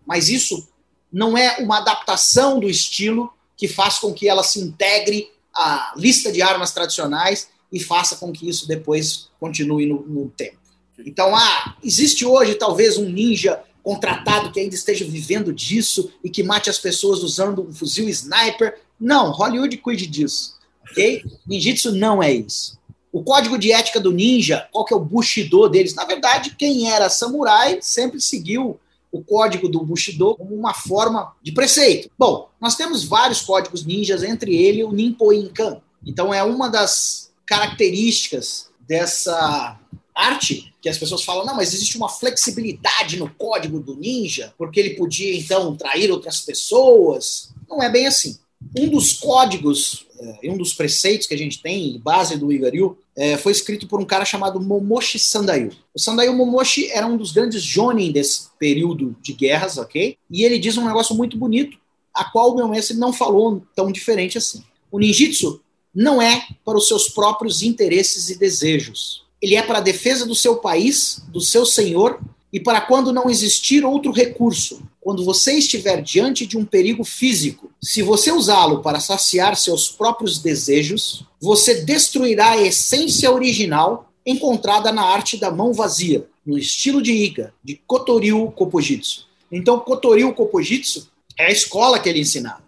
Mas isso não é uma adaptação do estilo que faz com que ela se integre à lista de armas tradicionais e faça com que isso depois continue no, no tempo. Então, ah, existe hoje talvez um ninja contratado que ainda esteja vivendo disso e que mate as pessoas usando um fuzil sniper. Não, Hollywood cuide disso, ok? Ninjitsu não é isso. O código de ética do ninja, qual que é o Bushido deles? Na verdade, quem era samurai sempre seguiu o código do Bushido como uma forma de preceito. Bom, nós temos vários códigos ninjas, entre eles o Ninpo Inkan. Então é uma das características dessa arte que as pessoas falam, não, mas existe uma flexibilidade no código do ninja, porque ele podia então trair outras pessoas. Não é bem assim. Um dos códigos, é, um dos preceitos que a gente tem, base do Igaryu, é, foi escrito por um cara chamado Momoshi Sandayu. O Sandayu Momoshi era um dos grandes jonin desse período de guerras, ok? E ele diz um negócio muito bonito, a qual o meu mestre não falou tão diferente assim. O ninjitsu não é para os seus próprios interesses e desejos ele é para a defesa do seu país, do seu senhor e para quando não existir outro recurso. Quando você estiver diante de um perigo físico, se você usá-lo para saciar seus próprios desejos, você destruirá a essência original encontrada na arte da mão vazia, no estilo de Iga, de Kotoryu Kopojitsu. Então, Kotoryu Kopojitsu é a escola que ele ensinava.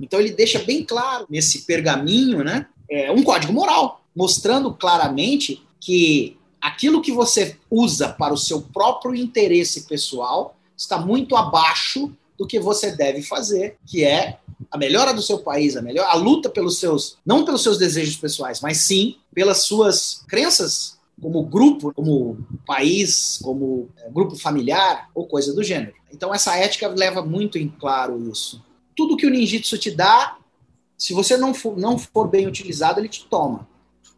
Então, ele deixa bem claro nesse pergaminho, né, é um código moral, mostrando claramente que aquilo que você usa para o seu próprio interesse pessoal está muito abaixo do que você deve fazer, que é a melhora do seu país, a melhor a luta pelos seus, não pelos seus desejos pessoais, mas sim pelas suas crenças como grupo, como país, como é, grupo familiar ou coisa do gênero. Então essa ética leva muito em claro isso. Tudo que o ninjitsu te dá, se você não for, não for bem utilizado, ele te toma.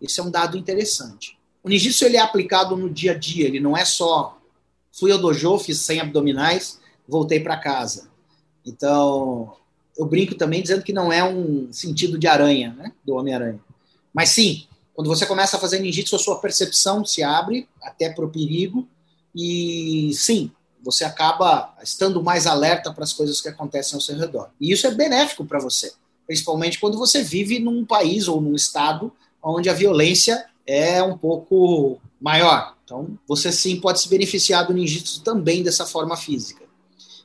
Esse é um dado interessante. O ninjitsu ele é aplicado no dia a dia, ele não é só fui ao dojo, fiz 100 abdominais, voltei para casa. Então, eu brinco também dizendo que não é um sentido de aranha, né, do Homem-Aranha. Mas sim, quando você começa a fazer ninjitsu, a sua percepção se abre até para o perigo e sim, você acaba estando mais alerta para as coisas que acontecem ao seu redor. E isso é benéfico para você, principalmente quando você vive num país ou num estado onde a violência é um pouco maior. Então, você sim pode se beneficiar do ninjitsu também dessa forma física.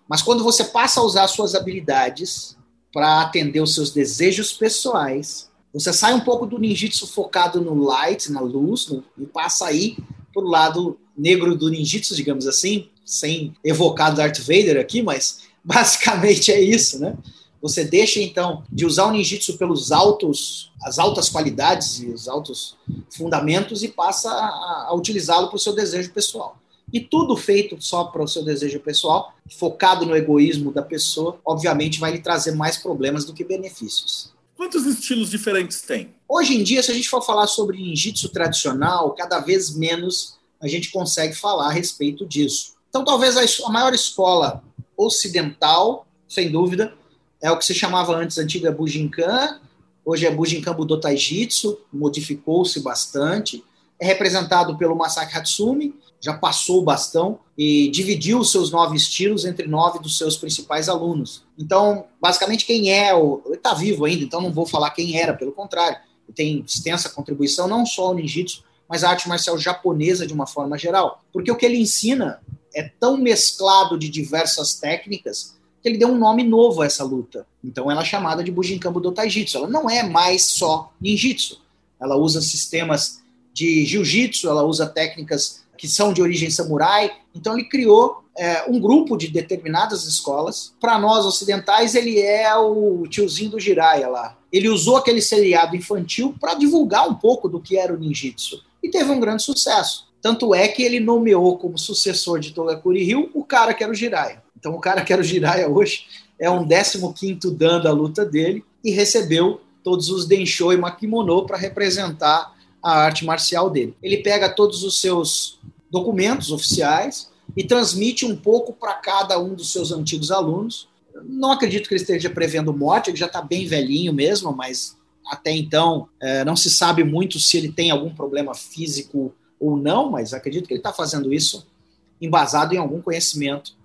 Mas quando você passa a usar suas habilidades para atender os seus desejos pessoais, você sai um pouco do ninjitsu focado no light, na luz, no, e passa aí para o lado negro do ninjitsu, digamos assim, sem evocar Darth Vader aqui, mas (laughs) basicamente é isso, né? Você deixa então de usar o ninjitsu pelos altos, as altas qualidades e os altos fundamentos e passa a, a utilizá-lo para o seu desejo pessoal. E tudo feito só para o seu desejo pessoal, focado no egoísmo da pessoa, obviamente vai lhe trazer mais problemas do que benefícios. Quantos estilos diferentes tem? Hoje em dia, se a gente for falar sobre ninjitsu tradicional, cada vez menos a gente consegue falar a respeito disso. Então, talvez a maior escola ocidental, sem dúvida, é o que se chamava antes antiga Bujinkan, hoje é Bujinkan Budo Taijitsu, modificou-se bastante. É representado pelo Masaki Hatsumi, já passou o bastão e dividiu os seus nove estilos entre nove dos seus principais alunos. Então, basicamente, quem é o. Ele está vivo ainda, então não vou falar quem era, pelo contrário. Ele tem extensa contribuição, não só ao ninjitsu, mas à arte marcial japonesa de uma forma geral. Porque o que ele ensina é tão mesclado de diversas técnicas que ele deu um nome novo a essa luta. Então ela é chamada de Bujinkan Budo Taijitsu. Ela não é mais só ninjitsu. Ela usa sistemas de jiu-jitsu, ela usa técnicas que são de origem samurai. Então ele criou é, um grupo de determinadas escolas. Para nós ocidentais, ele é o tiozinho do Jiraiya lá. Ele usou aquele seriado infantil para divulgar um pouco do que era o ninjitsu e teve um grande sucesso. Tanto é que ele nomeou como sucessor de Togakuri Ryu o cara que era o Jiraiya. Então o cara que era o Jiraiya hoje é um 15º dan da luta dele e recebeu todos os Densho e Makimono para representar a arte marcial dele. Ele pega todos os seus documentos oficiais e transmite um pouco para cada um dos seus antigos alunos. Não acredito que ele esteja prevendo morte, ele já está bem velhinho mesmo, mas até então é, não se sabe muito se ele tem algum problema físico ou não, mas acredito que ele está fazendo isso embasado em algum conhecimento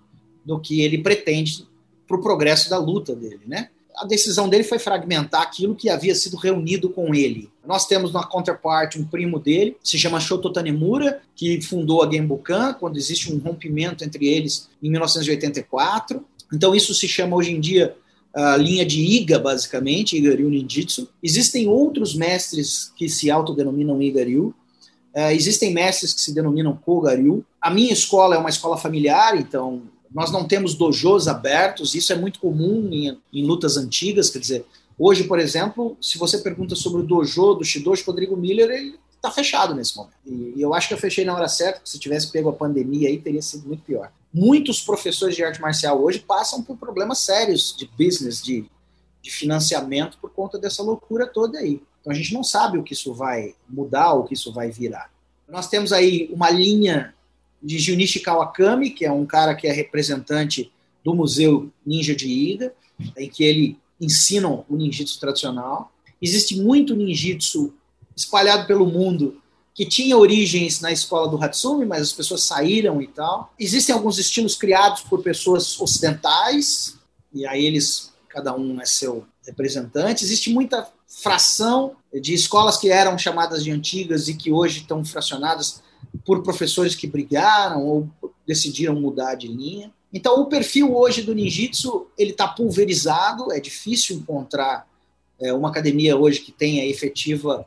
do que ele pretende para o progresso da luta dele, né? a decisão dele foi fragmentar aquilo que havia sido reunido com ele. Nós temos na counterpart um primo dele, se chama Shoto Tanemura, que fundou a Genbukan, quando existe um rompimento entre eles em 1984. Então isso se chama hoje em dia a linha de Iga, basicamente, Igaryu Ninjitsu. Existem outros mestres que se autodenominam Igaryu. Uh, existem mestres que se denominam Kogaryu. A minha escola é uma escola familiar, então nós não temos dojos abertos, isso é muito comum em, em lutas antigas, quer dizer, hoje, por exemplo, se você pergunta sobre o dojo do Shidoshi Rodrigo Miller, ele está fechado nesse momento. E, e, eu acho que eu fechei na hora certa, porque se tivesse pego a pandemia aí, teria sido muito pior. Muitos professores de arte marcial hoje passam por problemas sérios de business, de, de financiamento, por conta dessa loucura toda aí. Então a gente não sabe o que isso vai mudar, o que isso vai virar. Nós temos aí uma linha de Junichi Kawakami, que é um cara que é representante do Museu Ninja de Iga, em que ele ensina o ninjitsu tradicional. Existe muito ninjitsu espalhado pelo mundo que tinha origens na escola do Hatsumi, mas as pessoas saíram e tal. Existem alguns estilos criados por pessoas ocidentais, e aí eles, cada um é seu representante. Existe muita fração de escolas que eram chamadas de antigas e que hoje estão fracionadas por professores que brigaram ou decidiram mudar de linha. Então, o perfil hoje do ninjitsu ele está pulverizado, é difícil encontrar é, uma academia hoje que tenha efetiva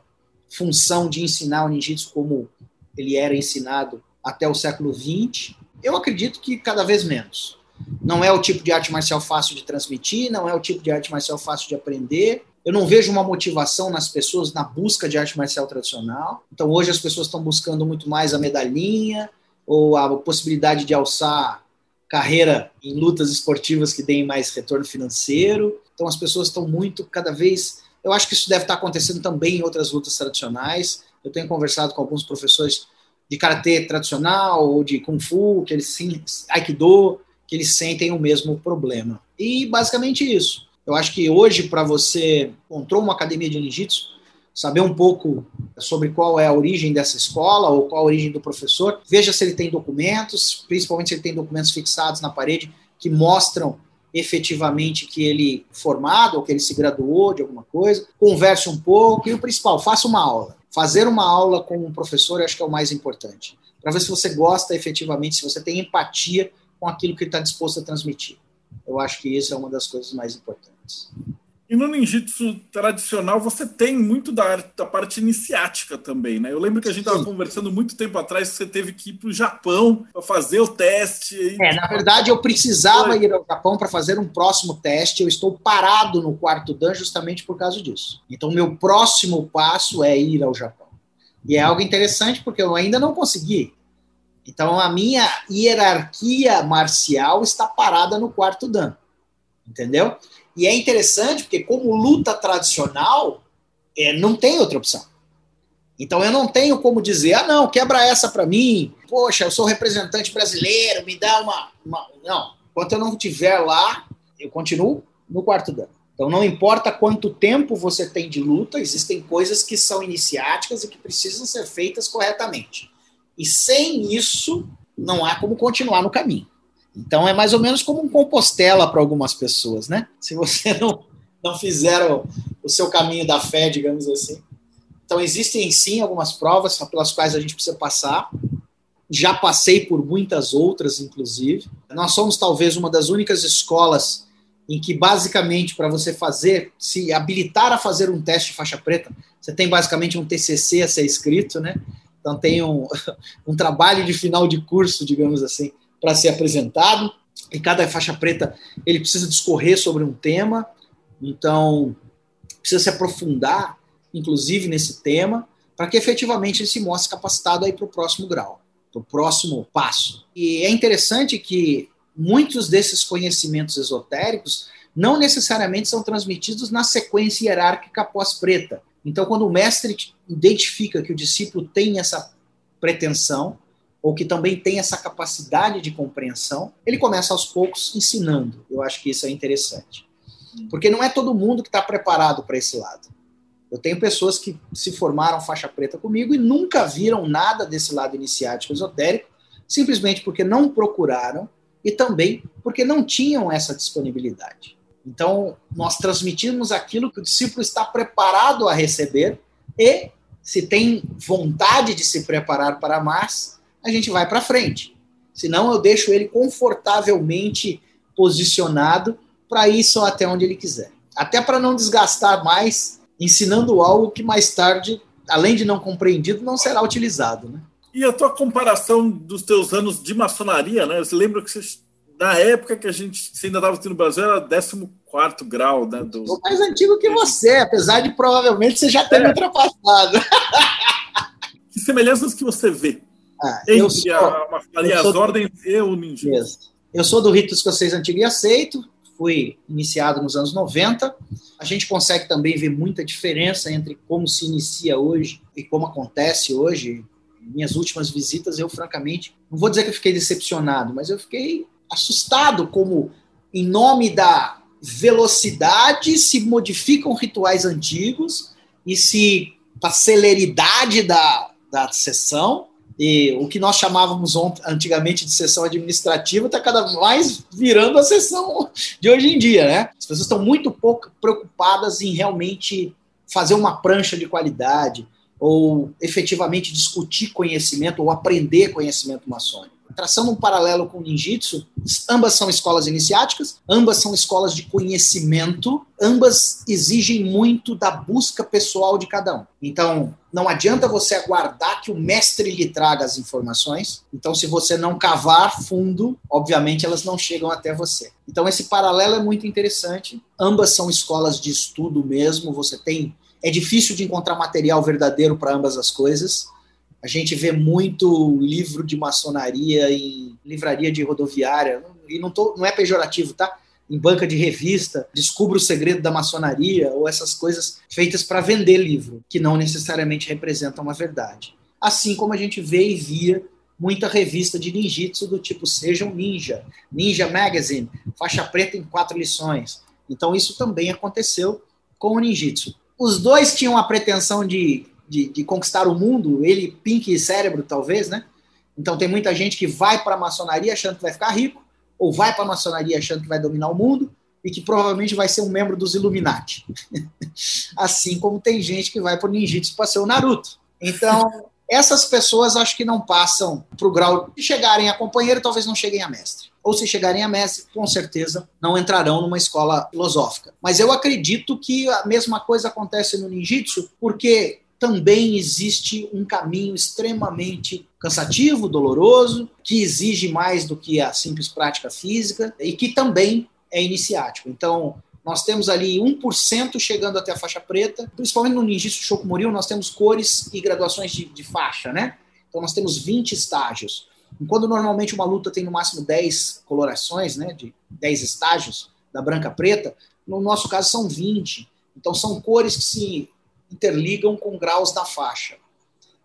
função de ensinar o ninjitsu como ele era ensinado até o século XX. Eu acredito que cada vez menos. Não é o tipo de arte marcial fácil de transmitir, não é o tipo de arte marcial fácil de aprender. Eu não vejo uma motivação nas pessoas na busca de arte marcial tradicional. Então, hoje as pessoas estão buscando muito mais a medalhinha ou a possibilidade de alçar carreira em lutas esportivas que deem mais retorno financeiro. Então, as pessoas estão muito, cada vez. Eu acho que isso deve estar acontecendo também em outras lutas tradicionais. Eu tenho conversado com alguns professores de karatê tradicional ou de kung fu, que eles sim, aikido, que eles sentem o mesmo problema. E basicamente isso. Eu acho que hoje, para você encontrou uma academia de ninjitsu, saber um pouco sobre qual é a origem dessa escola ou qual a origem do professor, veja se ele tem documentos, principalmente se ele tem documentos fixados na parede que mostram efetivamente que ele formado ou que ele se graduou de alguma coisa, converse um pouco e o principal, faça uma aula. Fazer uma aula com um professor eu acho que é o mais importante, para ver se você gosta efetivamente, se você tem empatia com aquilo que ele está disposto a transmitir. Eu acho que isso é uma das coisas mais importantes. E no ninjitsu tradicional você tem muito da, da parte iniciática também, né? Eu lembro que a gente estava conversando muito tempo atrás que você teve que ir para o Japão para fazer o teste. E... É, na verdade eu precisava Foi. ir ao Japão para fazer um próximo teste. Eu estou parado no quarto dan justamente por causa disso. Então meu próximo passo é ir ao Japão. E é algo interessante porque eu ainda não consegui. Então a minha hierarquia marcial está parada no quarto dan. Entendeu? E é interessante porque, como luta tradicional, é, não tem outra opção. Então eu não tenho como dizer, ah, não, quebra essa para mim, poxa, eu sou representante brasileiro, me dá uma, uma. Não, enquanto eu não estiver lá, eu continuo no quarto dano. Então não importa quanto tempo você tem de luta, existem coisas que são iniciáticas e que precisam ser feitas corretamente. E sem isso, não há como continuar no caminho. Então é mais ou menos como um compostela para algumas pessoas, né? Se você não, não fizer o, o seu caminho da fé, digamos assim. Então existem sim algumas provas pelas quais a gente precisa passar. Já passei por muitas outras, inclusive. Nós somos talvez uma das únicas escolas em que basicamente para você fazer, se habilitar a fazer um teste de faixa preta, você tem basicamente um TCC a ser escrito, né? Então tem um, (laughs) um trabalho de final de curso, digamos assim, para ser apresentado. E cada faixa preta ele precisa discorrer sobre um tema, então precisa se aprofundar, inclusive nesse tema, para que efetivamente ele se mostre capacitado aí para o próximo grau, para o próximo passo. E é interessante que muitos desses conhecimentos esotéricos não necessariamente são transmitidos na sequência hierárquica pós-preta. Então, quando o mestre identifica que o discípulo tem essa pretensão, ou que também tem essa capacidade de compreensão, ele começa aos poucos ensinando. Eu acho que isso é interessante. Porque não é todo mundo que está preparado para esse lado. Eu tenho pessoas que se formaram faixa preta comigo e nunca viram nada desse lado iniciático esotérico, simplesmente porque não procuraram e também porque não tinham essa disponibilidade. Então, nós transmitimos aquilo que o discípulo está preparado a receber e, se tem vontade de se preparar para mais, a gente vai para frente. Senão eu deixo ele confortavelmente posicionado para ir só até onde ele quiser. Até para não desgastar mais, ensinando algo que mais tarde, além de não compreendido, não será utilizado. Né? E a tua comparação dos teus anos de maçonaria, né? Você lembra que você, na época que a gente você ainda estava aqui no Brasil, era 14 grau, né? Do... Sou mais antigo que você, apesar de provavelmente você já ter é. me ultrapassado. Que semelhanças que você vê ah, eu sou, a, ali, eu as sou, ordens e o ninja. Eu sou do rito escocês antigo e aceito, fui iniciado nos anos 90. A gente consegue também ver muita diferença entre como se inicia hoje e como acontece hoje. Minhas últimas visitas, eu francamente, não vou dizer que eu fiquei decepcionado, mas eu fiquei assustado como, em nome da velocidade, se modificam rituais antigos e se a celeridade da, da sessão e o que nós chamávamos antigamente de sessão administrativa está cada mais virando a sessão de hoje em dia, né? As pessoas estão muito pouco preocupadas em realmente fazer uma prancha de qualidade, ou efetivamente discutir conhecimento ou aprender conhecimento maçônico. Traçando um paralelo com o ninjitsu, ambas são escolas iniciáticas, ambas são escolas de conhecimento, ambas exigem muito da busca pessoal de cada um. Então, não adianta você aguardar que o mestre lhe traga as informações. Então, se você não cavar fundo, obviamente elas não chegam até você. Então, esse paralelo é muito interessante. Ambas são escolas de estudo mesmo. Você tem. É difícil de encontrar material verdadeiro para ambas as coisas. A gente vê muito livro de maçonaria em livraria de rodoviária, e não, tô, não é pejorativo, tá? Em banca de revista, descubra o segredo da maçonaria, ou essas coisas feitas para vender livro, que não necessariamente representam uma verdade. Assim como a gente vê e via muita revista de ninjitsu do tipo Seja um Ninja, Ninja Magazine, faixa preta em quatro lições. Então isso também aconteceu com o ninjitsu. Os dois tinham a pretensão de de, de conquistar o mundo, ele, Pink e cérebro, talvez, né? Então tem muita gente que vai para a maçonaria achando que vai ficar rico, ou vai para a maçonaria achando que vai dominar o mundo, e que provavelmente vai ser um membro dos Illuminati. (laughs) assim como tem gente que vai para o ninjitsu para ser o Naruto. Então, essas pessoas acho que não passam para o grau de chegarem a companheiro, talvez não cheguem a mestre. Ou se chegarem a mestre, com certeza não entrarão numa escola filosófica. Mas eu acredito que a mesma coisa acontece no ninjitsu, porque também existe um caminho extremamente cansativo, doloroso, que exige mais do que a simples prática física e que também é iniciático. Então, nós temos ali 1% chegando até a faixa preta, principalmente no Ninjitsu Shokumoryu, nós temos cores e graduações de, de faixa, né? Então, nós temos 20 estágios. Enquanto normalmente uma luta tem no máximo 10 colorações, né, de 10 estágios da branca preta, no nosso caso são 20. Então, são cores que se interligam com graus da faixa.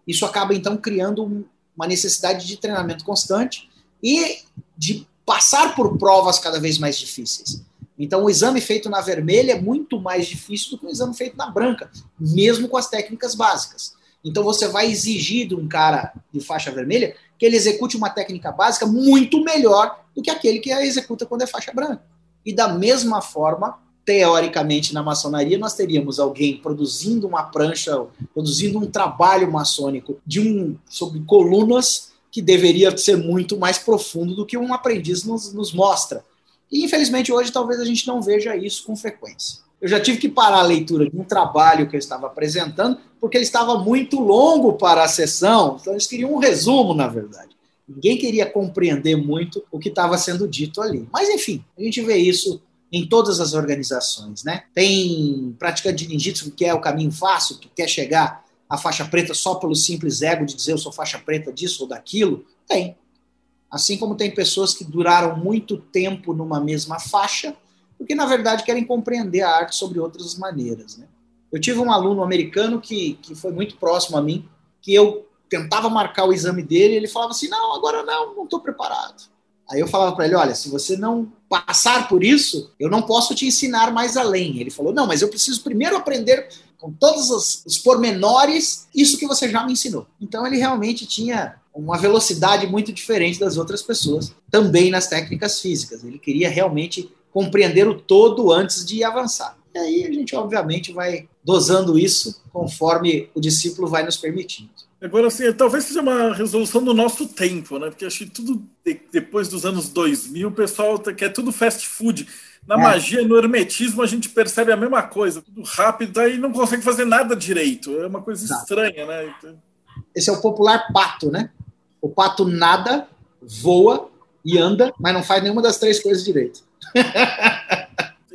Isso acaba, então, criando uma necessidade de treinamento constante e de passar por provas cada vez mais difíceis. Então, o exame feito na vermelha é muito mais difícil do que o exame feito na branca, mesmo com as técnicas básicas. Então, você vai exigir de um cara de faixa vermelha que ele execute uma técnica básica muito melhor do que aquele que a executa quando é faixa branca. E da mesma forma, teoricamente, na maçonaria, nós teríamos alguém produzindo uma prancha, produzindo um trabalho maçônico de um sobre colunas que deveria ser muito mais profundo do que um aprendiz nos, nos mostra. E infelizmente hoje talvez a gente não veja isso com frequência. Eu já tive que parar a leitura de um trabalho que eu estava apresentando, porque ele estava muito longo para a sessão, então eles queriam um resumo, na verdade. Ninguém queria compreender muito o que estava sendo dito ali. Mas, enfim, a gente vê isso em todas as organizações, né? Tem praticante de ninjitsu que é o caminho fácil, que quer chegar à faixa preta só pelo simples ego de dizer eu sou faixa preta disso ou daquilo? Tem. Assim como tem pessoas que duraram muito tempo numa mesma faixa, porque na verdade querem compreender a arte sobre outras maneiras, né? Eu tive um aluno americano que, que foi muito próximo a mim, que eu tentava marcar o exame dele, e ele falava assim: "Não, agora não, não estou preparado". Aí eu falava para ele: olha, se você não passar por isso, eu não posso te ensinar mais além. Ele falou: não, mas eu preciso primeiro aprender com todos os, os pormenores isso que você já me ensinou. Então ele realmente tinha uma velocidade muito diferente das outras pessoas, também nas técnicas físicas. Ele queria realmente compreender o todo antes de avançar. E aí a gente, obviamente, vai dosando isso conforme o discípulo vai nos permitindo. Agora, assim, talvez seja uma resolução do nosso tempo, né? Porque acho que tudo depois dos anos 2000, o pessoal tá, quer tudo fast food. Na é. magia, no hermetismo, a gente percebe a mesma coisa, tudo rápido, aí não consegue fazer nada direito. É uma coisa Exato. estranha, né? Então... Esse é o popular pato, né? O pato nada, voa e anda, mas não faz nenhuma das três coisas direito. (laughs)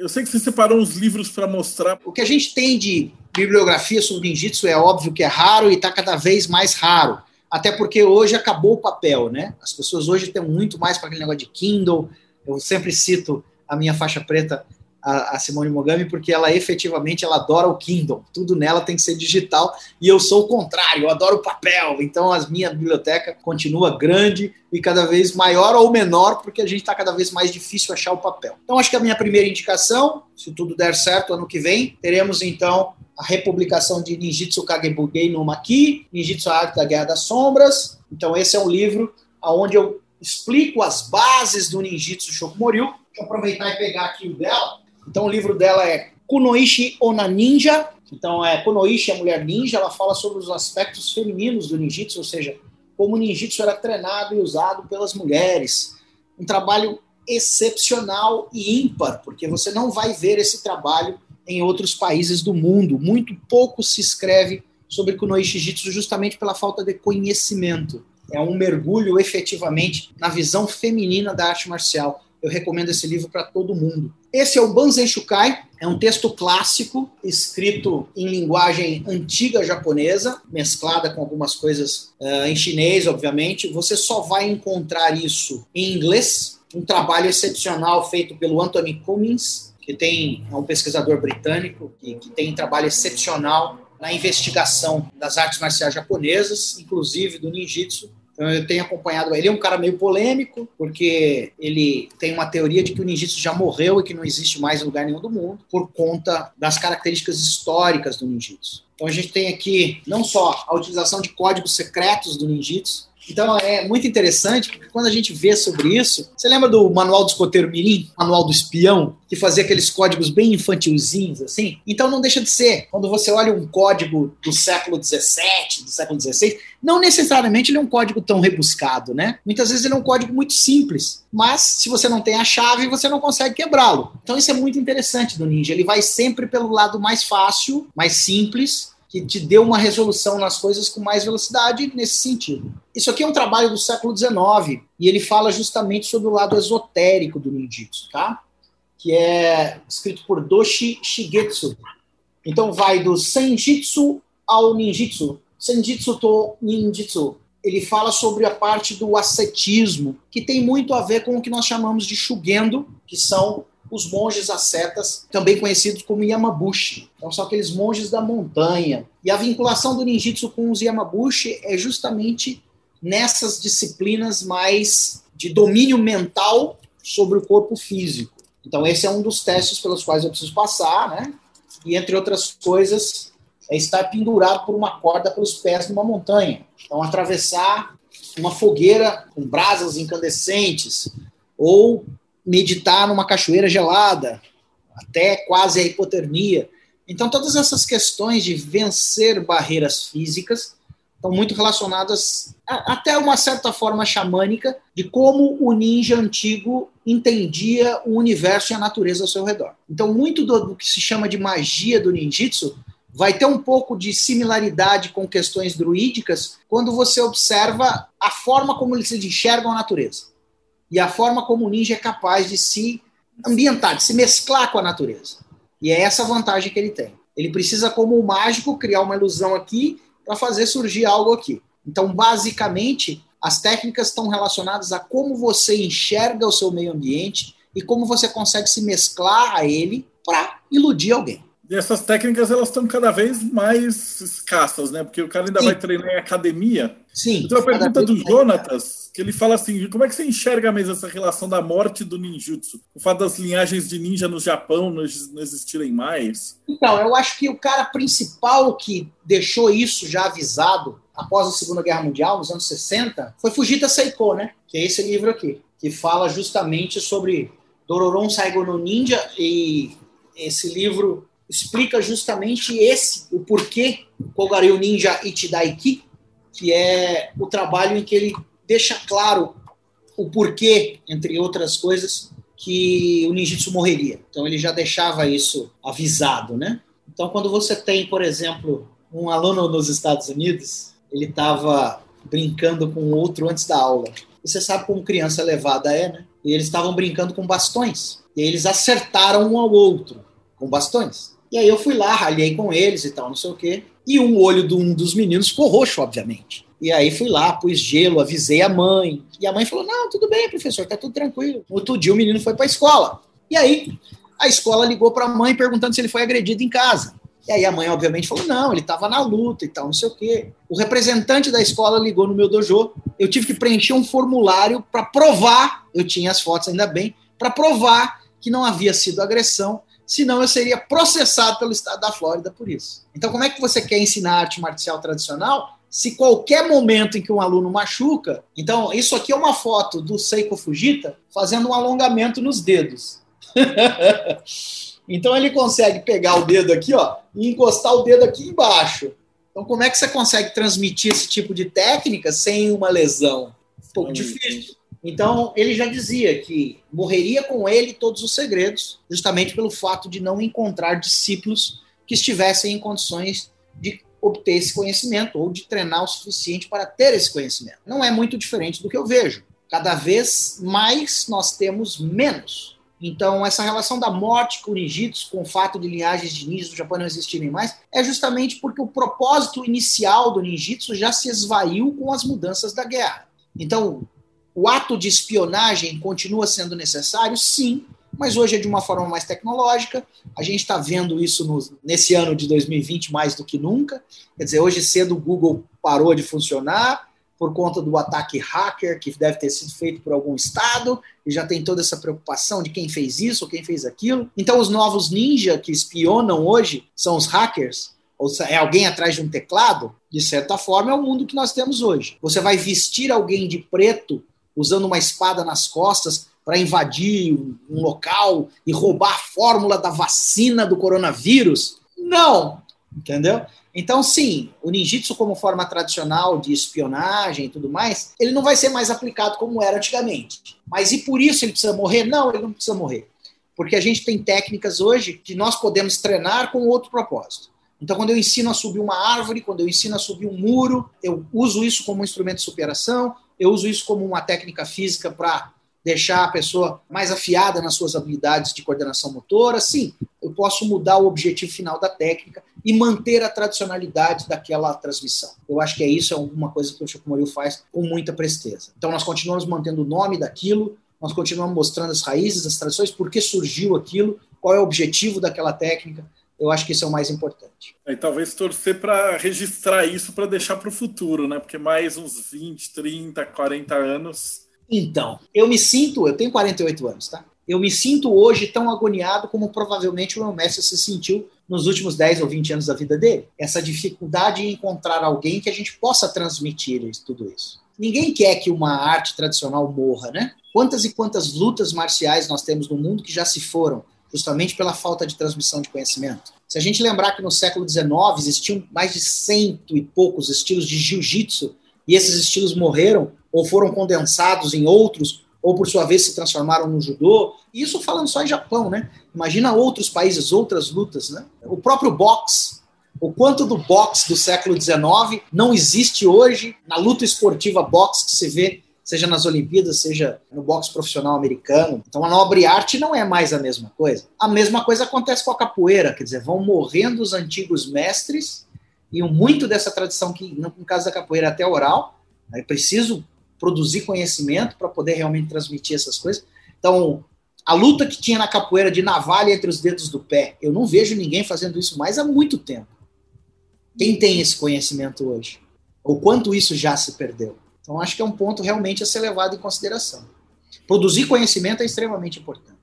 Eu sei que você separou uns livros para mostrar. O que a gente tem de bibliografia sobre ninjitsu é óbvio que é raro e está cada vez mais raro. Até porque hoje acabou o papel, né? As pessoas hoje têm muito mais para aquele negócio de Kindle. Eu sempre cito a minha faixa preta, a, a, Simone Mogami, porque ela efetivamente ela adora o Kindle. Tudo nela tem que ser digital e eu sou o contrário, eu adoro o papel. Então a minha biblioteca continua grande e cada vez maior ou menor, porque a gente está cada vez mais difícil achar o papel. Então acho que a minha primeira indicação, se tudo der certo ano que vem, teremos então a republicação de Ninjitsu Kagebugei no Maki, Ninjitsu A Arte da Guerra das Sombras. Então esse é um livro onde eu explico as bases do Ninjitsu Shokumoryu. Vou aproveitar e pegar aqui o dela. Então o livro dela é Kunoishi Ona Ninja, Então, é, Konoichi, a mulher ninja, ela fala sobre os aspectos femininos do ninjitsu, ou seja, como o ninjitsu era treinado e usado pelas mulheres. Um trabalho excepcional e ímpar, porque você não vai ver esse trabalho em outros países do mundo. Muito pouco se escreve sobre Kunoichi Jitsu justamente pela falta de conhecimento. É um mergulho efetivamente na visão feminina da arte marcial. Eu recomendo esse livro para todo mundo. Esse é o Banzen Shukai, é um texto clássico escrito em linguagem antiga japonesa, mesclada com algumas coisas uh, em chinês, obviamente. Você só vai encontrar isso em inglês. Um trabalho excepcional feito pelo Anthony Cummins, que tem é um pesquisador britânico que, que tem um trabalho excepcional na investigação das artes marciais japonesas, inclusive do ninjitsu. Então eu tenho acompanhado. Ele é um cara meio polêmico, porque ele tem uma teoria de que o ninjitsu já morreu e que não existe mais em lugar nenhum do mundo, por conta das características históricas do ninjitsu. Então a gente tem aqui não só a utilização de códigos secretos do ninjitsu, então é muito interessante, porque quando a gente vê sobre isso, você lembra do manual do escoteiro mirim, manual do espião, que fazia aqueles códigos bem infantilzinhos assim? Então não deixa de ser. Quando você olha um código do século XVII, do século XVI, não necessariamente ele é um código tão rebuscado, né? Muitas vezes ele é um código muito simples, mas se você não tem a chave, você não consegue quebrá-lo. Então isso é muito interessante do ninja. Ele vai sempre pelo lado mais fácil, mais simples, que te deu uma resolução nas coisas com mais velocidade nesse sentido. Isso aqui é um trabalho do século XIX e ele fala justamente sobre o lado esotérico do ninjitsu, tá? Que é escrito por Doshi Shigetsu. Então vai do senjitsu ao ninjitsu. Senjitsu to ninjitsu. Ele fala sobre a parte do ascetismo, que tem muito a ver com o que nós chamamos de shugendo, que são os monges ascetas, também conhecidos como Yamabushi. Então, são aqueles monges da montanha. E a vinculação do ninjitsu com os Yamabushi é justamente nessas disciplinas mais de domínio mental sobre o corpo físico. Então, esse é um dos testes pelos quais eu preciso passar, né? E, entre outras coisas, é estar pendurado por uma corda pelos pés numa montanha. Então, atravessar uma fogueira com brasas incandescentes, ou meditar numa cachoeira gelada, até quase a hipotermia. Então, todas essas questões de vencer barreiras físicas estão muito relacionadas, a, até uma certa forma xamânica, de como o ninja antigo entendia o universo e a natureza ao seu redor. Então, muito do, do que se chama de magia do ninjitsu vai ter um pouco de similaridade com questões druídicas quando você observa a forma como eles enxergam a natureza e a forma como o ninja é capaz de se ambientar, de se mesclar com a natureza. E é essa vantagem que ele tem. Ele precisa, como o mágico, criar uma ilusão aqui para fazer surgir algo aqui. Então, basicamente, as técnicas estão relacionadas a como você enxerga o seu meio ambiente e como você consegue se mesclar a ele para iludir alguém. E essas técnicas elas estão cada vez mais escassas, né? Porque o cara ainda Sim. vai treinar em academia. Sim. Então a pergunta do Jonatas, que ele fala assim: como é que você enxerga mesmo essa relação da morte do ninjutsu? O fato das linhagens de ninja no Japão não, existirem mais? Então, eu acho que o cara principal que deixou isso já avisado após a Segunda Guerra Mundial, nos anos 60, foi Fujita Seiko, né? Que é esse livro aqui, que fala justamente sobre Dororon Saigo no Ninja e esse livro explica justamente esse, o porquê Kogaryu Ninja Ichidaiki, que é o trabalho em que ele deixa claro o porquê, entre outras coisas, que o ninjitsu morreria. Então ele já deixava isso avisado, né? Então quando você tem, por exemplo, um aluno nos Estados Unidos, ele estava brincando com outro antes da aula. E você sabe como criança levada é, né? E eles estavam brincando com bastões. E eles acertaram um ao outro com bastões. E aí eu fui lá, ralhei com eles e tal, não sei o quê. E um olho de um dos meninos ficou roxo, obviamente. E aí fui lá, pus gelo, avisei a mãe. E a mãe falou: Não, tudo bem, professor, tá tudo tranquilo. Outro dia o menino foi para a escola. E aí a escola ligou para a mãe perguntando se ele foi agredido em casa. E aí a mãe, obviamente, falou: Não, ele estava na luta e tal, não sei o quê. O representante da escola ligou no meu dojo. Eu tive que preencher um formulário para provar, eu tinha as fotos ainda bem, para provar que não havia sido agressão senão eu seria processado pelo estado da Flórida por isso. Então, como é que você quer ensinar arte marcial tradicional se qualquer momento em que um aluno machuca. Então, isso aqui é uma foto do Seiko Fujita fazendo um alongamento nos dedos. (laughs) Então ele consegue pegar o dedo aqui, ó, e encostar o dedo aqui embaixo. Então como é que você consegue transmitir esse tipo de técnica sem uma lesão? Um pouco difícil. Então ele já dizia que morreria com ele todos os segredos, justamente pelo fato de não encontrar discípulos que estivessem em condições de obter esse conhecimento ou de treinar o suficiente para ter esse conhecimento. Não é muito diferente do que eu vejo. Cada vez mais nós temos menos. Então, essa relação da morte com ninjitsu, com o fato de linhagens de ninjas do Japão não existirem mais, é justamente porque o propósito inicial do ninjitsu já se esvaiu com as mudanças da guerra. Então, o ato de espionagem continua sendo necessário, sim, mas hoje é de uma forma mais tecnológica. A gente está vendo isso no, nesse ano de 2020 mais do que nunca. Quer dizer, hoje cedo o Google parou de funcionar por conta do ataque hacker que deve ter sido feito por algum estado e já tem toda essa preocupação de quem fez isso ou quem fez aquilo. Então, os novos ninja que espionam hoje são os hackers. Ou é alguém atrás de um teclado? De certa forma, é o mundo que nós temos hoje. Você vai vestir alguém de preto usando uma espada nas costas para invadir um local e roubar a fórmula da vacina do coronavírus. Não, entendeu? Então, sim, o ninjitsu como forma tradicional de espionagem e tudo mais, ele não vai ser mais aplicado como era antigamente. Mas e por isso ele precisa morrer? Não, ele não precisa morrer. Porque a gente tem técnicas hoje que nós podemos treinar com outro propósito. Então, quando eu ensino a subir uma árvore, quando eu ensino a subir um muro, eu uso isso como um instrumento de superação, eu uso isso como uma técnica física para deixar a pessoa mais afiada nas suas habilidades de coordenação motora, sim, eu posso mudar o objetivo final da técnica e manter a tradicionalidade daquela transmissão. Eu acho que é isso, é alguma coisa que o Chico Moril faz com muita presteza. Então nós continuamos mantendo o nome daquilo, nós continuamos mostrando as raízes, as tradições, por que surgiu aquilo, qual é o objetivo daquela técnica. Eu acho que isso é o mais importante. E talvez torcer para registrar isso para deixar para o futuro, né? Porque mais uns 20, 30, 40 anos então, eu me sinto, eu tenho 48 anos, tá? Eu me sinto hoje tão agoniado como provavelmente o meu mestre se sentiu nos últimos 10 ou 20 anos da vida dele. Essa dificuldade em encontrar alguém que a gente possa transmitir tudo isso. Ninguém quer que uma arte tradicional morra, né? Quantas e quantas lutas marciais nós temos no mundo que já se foram, justamente pela falta de transmissão de conhecimento. Se a gente lembrar que no século XIX existiam mais de cento e poucos estilos de jiu-jitsu, e esses estilos morreram ou foram condensados em outros, ou por sua vez se transformaram no judô. Isso falando só em Japão, né? Imagina outros países, outras lutas, né? O próprio boxe, o quanto do boxe do século XIX não existe hoje na luta esportiva boxe que se vê, seja nas Olimpíadas, seja no boxe profissional americano. Então a nobre arte não é mais a mesma coisa. A mesma coisa acontece com a capoeira, quer dizer, vão morrendo os antigos mestres e muito dessa tradição que, no caso da capoeira, é até oral. É preciso produzir conhecimento para poder realmente transmitir essas coisas. Então, a luta que tinha na capoeira de navalha entre os dedos do pé, eu não vejo ninguém fazendo isso mais há muito tempo. Quem tem esse conhecimento hoje? O quanto isso já se perdeu? Então, acho que é um ponto realmente a ser levado em consideração. Produzir conhecimento é extremamente importante.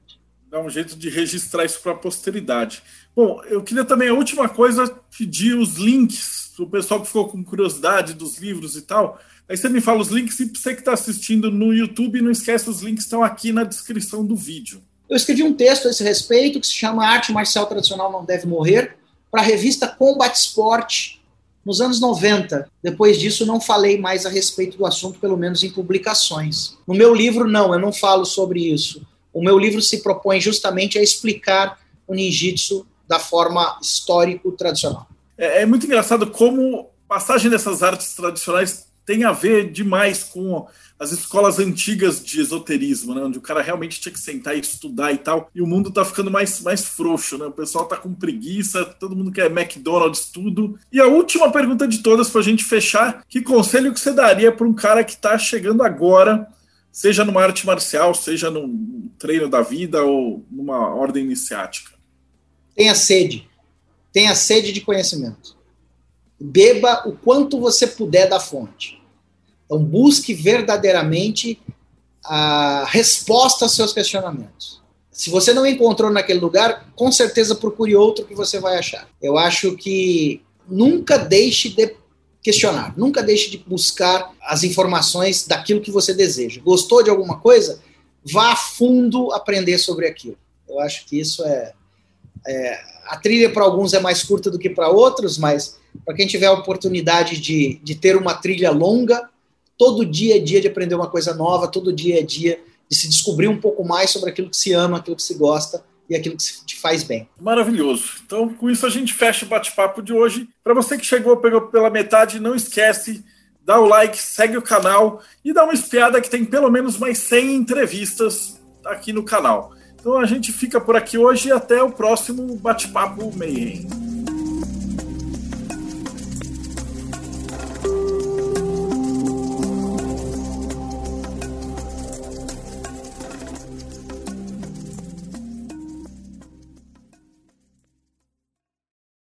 Dá um jeito de registrar isso para a posteridade. Bom, eu queria também, a última coisa, pedir os links para o pessoal que ficou com curiosidade dos livros e tal. Aí você me fala os links e você que está assistindo no YouTube, não esquece, os links estão aqui na descrição do vídeo. Eu escrevi um texto a esse respeito que se chama Arte Marcial Tradicional Não Deve Morrer, para a revista Combat Sport, nos anos 90. Depois disso, não falei mais a respeito do assunto, pelo menos em publicações. No meu livro, não, eu não falo sobre isso. O meu livro se propõe justamente a explicar o ninjitsu da forma histórico-tradicional. É, é muito engraçado como passagem dessas artes tradicionais tem a ver demais com as escolas antigas de esoterismo, né? Onde o cara realmente tinha que sentar e estudar e tal. E o mundo tá ficando mais, mais frouxo, né? O pessoal tá com preguiça, todo mundo quer McDonald's, tudo. E a última pergunta de todas pra gente fechar: que conselho que você daria para um cara que tá chegando agora, seja numa arte marcial, seja num treino da vida ou numa ordem iniciática? Tenha sede. Tenha sede de conhecimento beba o quanto você puder da fonte. Então, busque verdadeiramente a resposta aos seus questionamentos. Se você não encontrou naquele lugar, com certeza procure outro que você vai achar. Eu acho que nunca deixe de questionar, nunca deixe de buscar as informações daquilo que você deseja. Gostou de alguma coisa? Vá a fundo aprender sobre aquilo. Eu acho que isso é, É, a trilha para alguns é mais curta do que para outros, mas para quem tiver a oportunidade de, de ter uma trilha longa, todo dia é dia de aprender uma coisa nova, todo dia é dia de se descobrir um pouco mais sobre aquilo que se ama, aquilo que se gosta e aquilo que te faz bem. Maravilhoso. Então, com isso, a gente fecha o bate-papo de hoje. Para você que chegou pegou pela metade, não esquece, dá o like, segue o canal e dá uma espiada que tem pelo menos mais 100 entrevistas aqui no canal. Então a gente fica por aqui hoje e até o próximo bate-papo Mayhem.